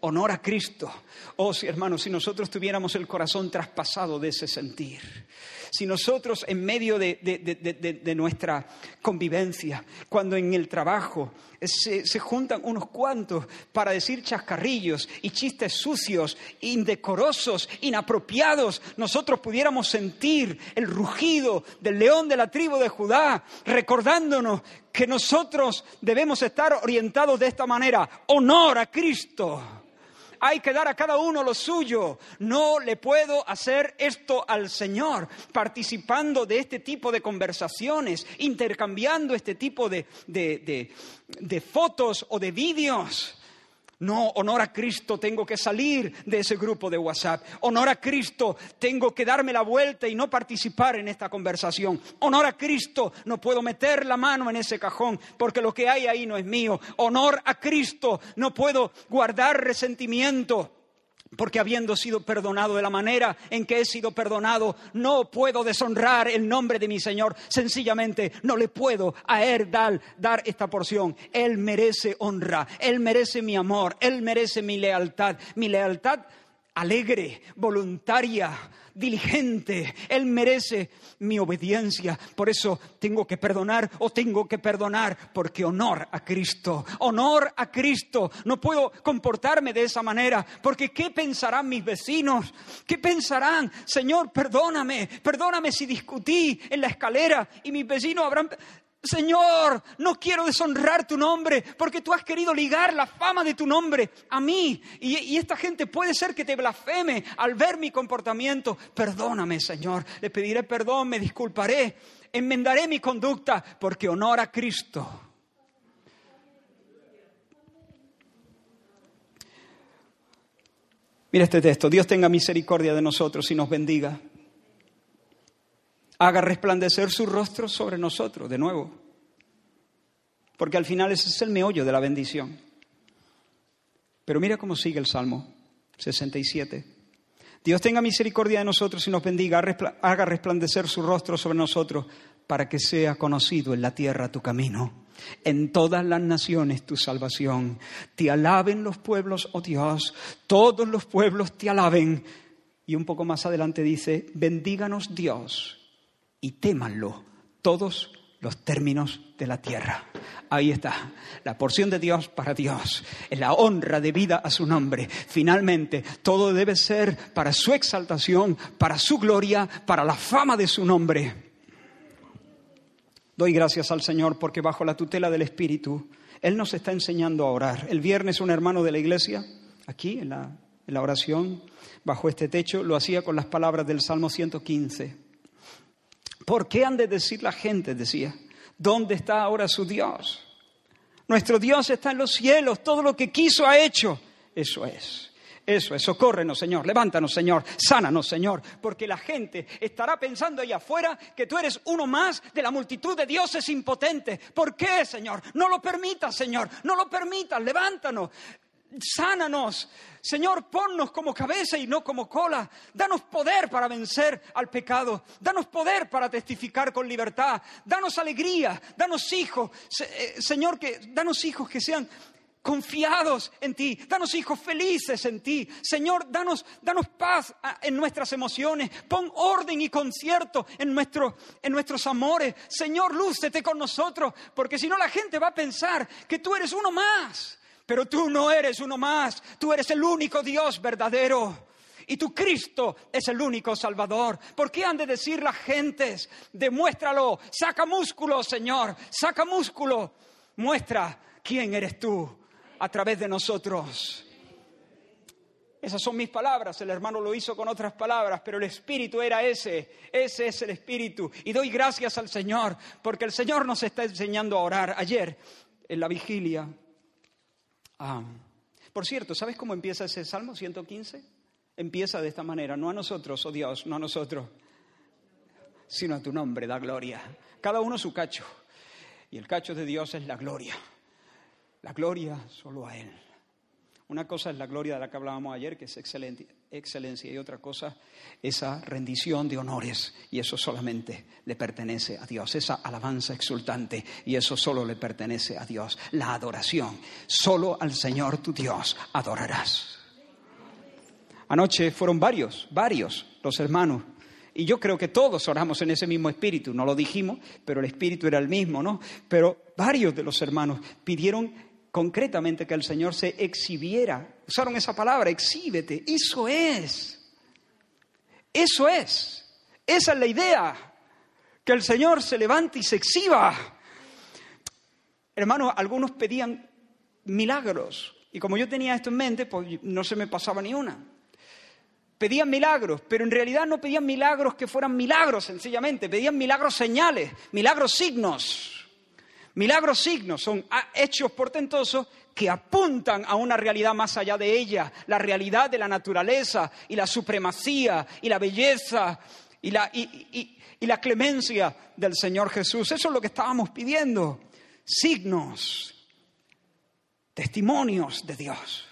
Honor a Cristo. Oh, sí, hermanos, si nosotros tuviéramos el corazón traspasado de ese sentir, si nosotros en medio de, nuestra convivencia, cuando en el trabajo se, se, juntan unos cuantos para decir chascarrillos y chistes sucios, indecorosos, inapropiados, nosotros pudiéramos sentir el rugido del león de la tribu de Judá, recordándonos que nosotros debemos estar orientados de esta manera, honor a Cristo hay que dar a cada uno lo suyo. No le puedo hacer esto al Señor participando de este tipo de conversaciones, intercambiando este tipo de, de fotos o de vídeos. No, honor a Cristo, tengo que salir de ese grupo de WhatsApp. Honor a Cristo, tengo que darme la vuelta y no participar en esta conversación. Honor a Cristo, no puedo meter la mano en ese cajón porque lo que hay ahí no es mío. Honor a Cristo, no puedo guardar resentimiento porque habiendo sido perdonado de la manera en que he sido perdonado, no puedo deshonrar el nombre de mi Señor. Sencillamente no le puedo a dar, dar, esta porción. Él merece honra, Él merece mi amor, Él merece mi lealtad. Mi lealtad alegre, voluntaria, diligente. Él merece mi obediencia. Por eso tengo que perdonar o tengo que perdonar porque honor a Cristo. Honor a Cristo. No puedo comportarme de esa manera porque ¿qué pensarán mis vecinos? ¿Qué pensarán? Señor, perdóname. Perdóname si discutí en la escalera y mis vecinos habrán Señor, no quiero deshonrar tu nombre porque tú has querido ligar la fama de tu nombre a mí. Y, esta gente puede ser que te blasfeme al ver mi comportamiento. Perdóname, Señor. Le pediré perdón, me disculparé, enmendaré mi conducta porque honora a Cristo. Mira este texto. Dios tenga misericordia de nosotros y nos bendiga haga resplandecer su rostro sobre nosotros de nuevo. Porque al final ese es el meollo de la bendición. Pero mira cómo sigue el Salmo 67. Dios tenga misericordia de nosotros y nos bendiga, haga resplandecer su rostro sobre nosotros para que sea conocido en la tierra tu camino, en todas las naciones tu salvación. Te alaben los pueblos, oh Dios, todos los pueblos te alaben. Y un poco más adelante dice, bendíganos Dios y témanlo todos los términos de la tierra. Ahí está, la porción de Dios para Dios, la honra de vida a su nombre. Finalmente, todo debe ser para su exaltación, para su gloria, para la fama de su nombre. Doy gracias al Señor porque bajo la tutela del Espíritu, Él nos está enseñando a orar. El viernes un hermano de la iglesia, aquí en la, en la oración, bajo este techo, lo hacía con las palabras del Salmo 115. ¿Por qué han de decir la gente? Decía, ¿dónde está ahora su Dios? Nuestro Dios está en los cielos, todo lo que quiso ha hecho. Eso es. Eso es, socórrenos, Señor, levántanos, Señor, sánanos, Señor, porque la gente estará pensando allá afuera que tú eres uno más de la multitud de dioses impotentes. ¿Por qué, Señor? No lo permitas, Señor, no lo permitas, levántanos sánanos. Señor, ponnos como cabeza y no como cola. Danos poder para vencer al pecado. Danos poder para testificar con libertad. Danos alegría. Danos hijos. Eh, Señor, que danos hijos que sean confiados en ti, danos hijos felices en ti. Señor, danos, danos paz ah, en nuestras emociones, pon orden y concierto en, nuestro, en nuestros amores. Señor, lúcete con nosotros, porque si no la gente va a pensar que tú eres uno más. Pero tú no eres uno más, tú eres el único Dios verdadero. Y tu Cristo es el único Salvador. ¿Por qué han de decir las gentes? Demuéstralo. Saca músculo, Señor. Saca músculo. Muestra quién eres tú a través de nosotros. Esas son mis palabras. El hermano lo hizo con otras palabras, pero el espíritu era ese. Ese es el espíritu. Y doy gracias al Señor porque el Señor nos está enseñando a orar. Ayer, en la vigilia, Ah. Por cierto, ¿sabes cómo empieza ese Salmo 115? Empieza de esta manera, no a nosotros, oh Dios, no a nosotros, sino a tu nombre, da gloria. Cada uno su cacho. Y el cacho de Dios es la gloria. La gloria solo a Él. Una cosa es la gloria de la que hablábamos ayer, que es excelente, excelencia, y otra cosa, esa rendición de honores, y eso solamente le pertenece a Dios, esa alabanza exultante, y eso solo le pertenece a Dios, la adoración, solo al Señor tu Dios adorarás. Anoche fueron varios, varios los hermanos, y yo creo que todos oramos en ese mismo espíritu, no lo dijimos, pero el espíritu era el mismo, ¿no? Pero varios de los hermanos pidieron concretamente que el Señor se exhibiera. Usaron esa palabra, exhíbete. Eso es. Eso es. Esa es la idea. Que el Señor se levante y se exhiba. Hermanos, algunos pedían milagros. Y como yo tenía esto en mente, pues no se me pasaba ni una. Pedían milagros, pero en realidad no pedían milagros que fueran milagros sencillamente, pedían milagros señales, milagros signos. Milagros signos son hechos portentosos que apuntan a una realidad más allá de ella, la realidad de la naturaleza y la supremacía y la belleza y la, y, la clemencia del Señor Jesús. Eso es lo que estábamos pidiendo. Signos, testimonios de Dios.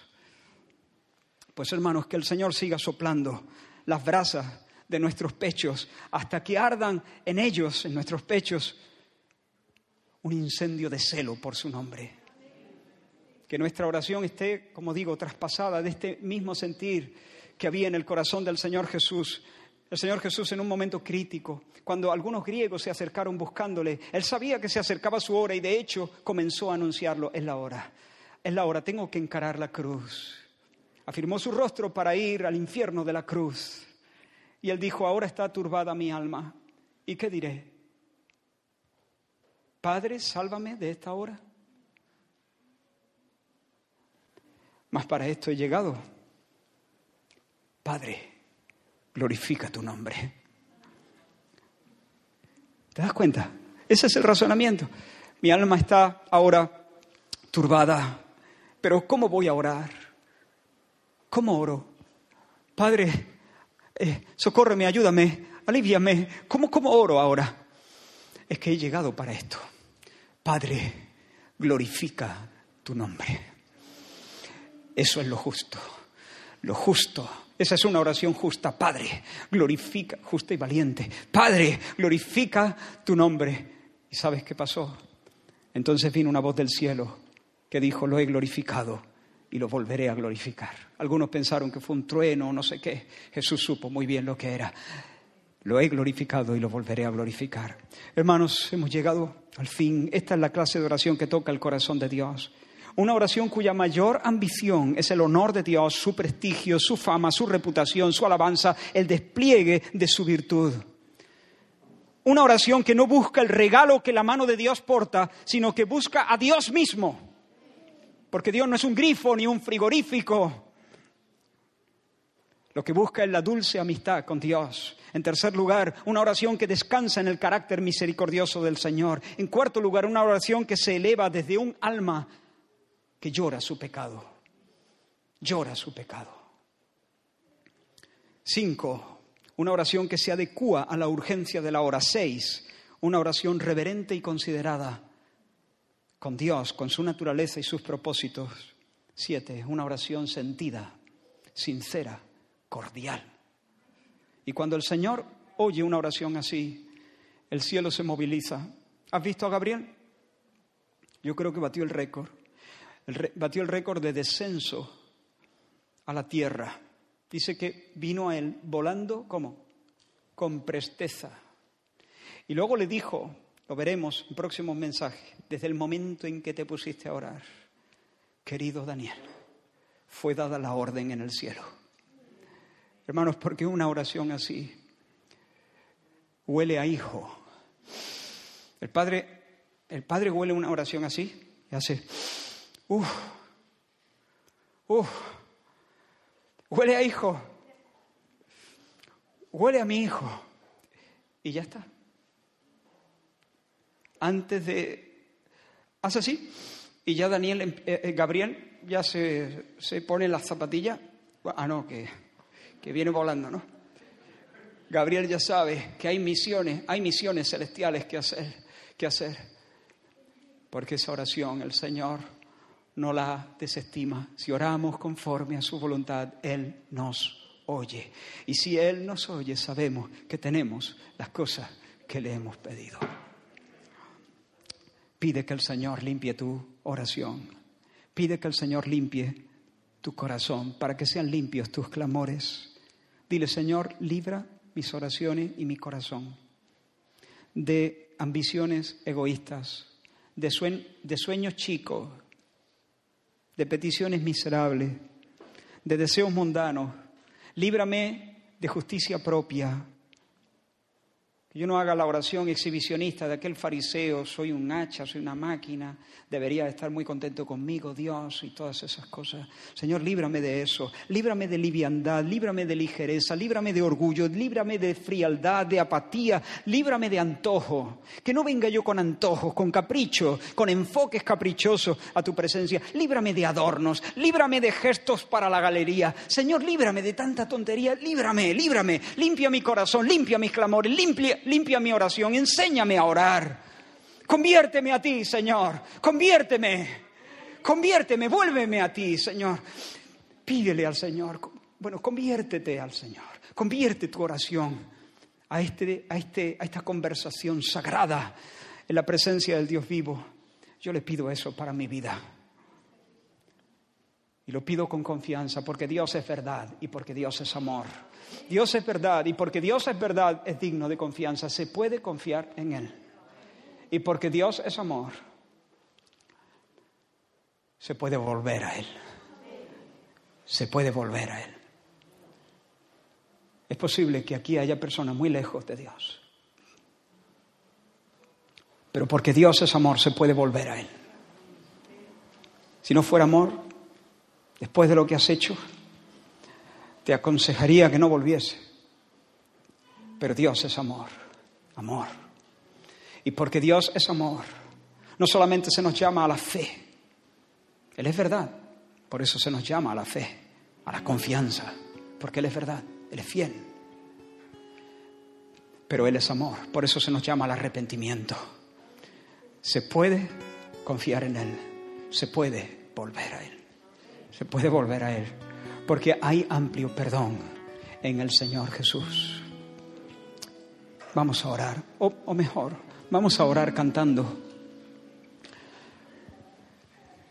Pues hermanos, que el Señor siga soplando las brasas de nuestros pechos hasta que ardan en ellos, en nuestros pechos, un incendio de celo por su nombre. Que nuestra oración esté, como digo, traspasada de este mismo sentir que había en el corazón del Señor Jesús El Señor Jesús en un momento crítico, cuando algunos griegos se acercaron buscándole, Él sabía que se acercaba su hora y de hecho comenzó a anunciarlo, es la hora, es la hora, tengo que encarar la cruz. Afirmó su rostro para ir al infierno de la cruz. Y Él dijo, ahora está turbada mi alma. ¿Y qué diré? Padre, sálvame de esta hora. Mas para esto he llegado. Padre, glorifica tu nombre. ¿Te das cuenta? Ese es el razonamiento. Mi alma está ahora turbada, pero ¿cómo voy a orar? ¿Cómo oro? Padre, eh, socórreme, ayúdame, aliviame. ¿Cómo, ¿Cómo oro ahora? Es que he llegado para esto. Padre, glorifica tu nombre. Eso es lo justo. Lo justo esa es una oración justa. Padre, glorifica, justa y valiente. Padre, glorifica tu nombre. ¿Y sabes qué pasó? Entonces vino una voz del cielo que dijo, lo he glorificado y lo volveré a glorificar. Algunos pensaron que fue un trueno o no sé qué. Jesús supo muy bien lo que era. Lo he glorificado y lo volveré a glorificar. Hermanos, hemos llegado al fin. Esta es la clase de oración que toca el corazón de Dios. Una oración cuya mayor ambición es el honor de Dios, su prestigio, su fama, su reputación, su alabanza, el despliegue de su virtud. Una oración que no busca el regalo que la mano de Dios porta, sino que busca a Dios mismo. Porque Dios no es un grifo ni un frigorífico. Lo que busca es la dulce amistad con Dios. En tercer lugar, una oración que descansa en el carácter misericordioso del Señor. En cuarto lugar, una oración que se eleva desde un alma que llora su pecado. Llora su pecado. Cinco, una oración que se adecua a la urgencia de la hora. Seis, una oración reverente y considerada con Dios, con su naturaleza y sus propósitos. Siete, una oración sentida, sincera, cordial. Y cuando el Señor oye una oración así, el cielo se moviliza. ¿Has visto a Gabriel? Yo creo que batió el récord batió el récord de descenso a la tierra. Dice que vino a él volando, ¿cómo? Con presteza. Y luego le dijo, lo veremos en próximos mensajes, desde el momento en que te pusiste a orar, querido Daniel, fue dada la orden en el cielo. Hermanos, porque una oración así huele a hijo. El padre, el padre huele una oración así y hace Uf, uf, huele a hijo, huele a mi hijo. Y ya está. Antes de... Hace así. Y ya Daniel, em, eh, eh, Gabriel ya se, se pone las zapatillas. Ah, no, que, que viene volando, ¿no? Gabriel ya sabe que hay misiones, hay misiones celestiales que hacer, que hacer. Porque esa oración el Señor no la desestima. Si oramos conforme a su voluntad, Él nos oye. Y si Él nos oye, sabemos que tenemos las cosas que le hemos pedido. Pide que el Señor limpie tu oración. Pide que el Señor limpie tu corazón para que sean limpios tus clamores. Dile, Señor, libra mis oraciones y mi corazón de ambiciones egoístas, de, de sueños chicos de peticiones miserables, de deseos mundanos. Líbrame de justicia propia, yo no haga la oración exhibicionista de aquel fariseo, soy un hacha, soy una máquina, debería estar muy contento conmigo, Dios, y todas esas cosas. Señor, líbrame de eso, líbrame de liviandad, líbrame de ligereza, líbrame de orgullo, líbrame de frialdad, de apatía, líbrame de antojo. Que no venga yo con antojos, con capricho, con enfoques caprichosos a tu presencia. Líbrame de adornos, líbrame de gestos para la galería. Señor, líbrame de tanta tontería, líbrame, líbrame, limpia mi corazón, limpia mis clamores, limpia limpia mi oración, enséñame a orar. Conviérteme a ti, Señor, conviérteme, conviérteme, vuélveme a ti, Señor. Pídele al Señor, bueno, conviértete al Señor, convierte tu oración a, este, a, este, a esta conversación sagrada en la presencia del Dios vivo. Yo le pido eso para mi vida. Lo pido con confianza porque Dios es verdad y porque Dios es amor. Dios es verdad y porque Dios es verdad es digno de confianza. Se puede confiar en Él. Y porque Dios es amor, se puede volver a Él. Se puede volver a Él. Es posible que aquí haya personas muy lejos de Dios. Pero porque Dios es amor, se puede volver a Él. Si no fuera amor, después de lo que has hecho, te aconsejaría que no volviese. Pero Dios es amor, amor. Y porque Dios es amor, no solamente se nos llama a la fe, Él es verdad, por eso se nos llama a la fe, a la confianza, porque Él es verdad, Él es fiel. Pero Él es amor, por eso se nos llama al arrepentimiento. Se puede confiar en Él, se puede volver a Él, se puede volver a Él, porque hay amplio perdón en el Señor Jesús. Vamos a orar, o, mejor, vamos a orar cantando.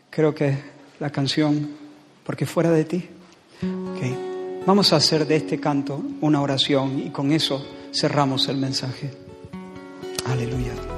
Creo que la canción, porque fuera de ti, vamos a hacer de este canto una oración y con eso cerramos el mensaje. Aleluya.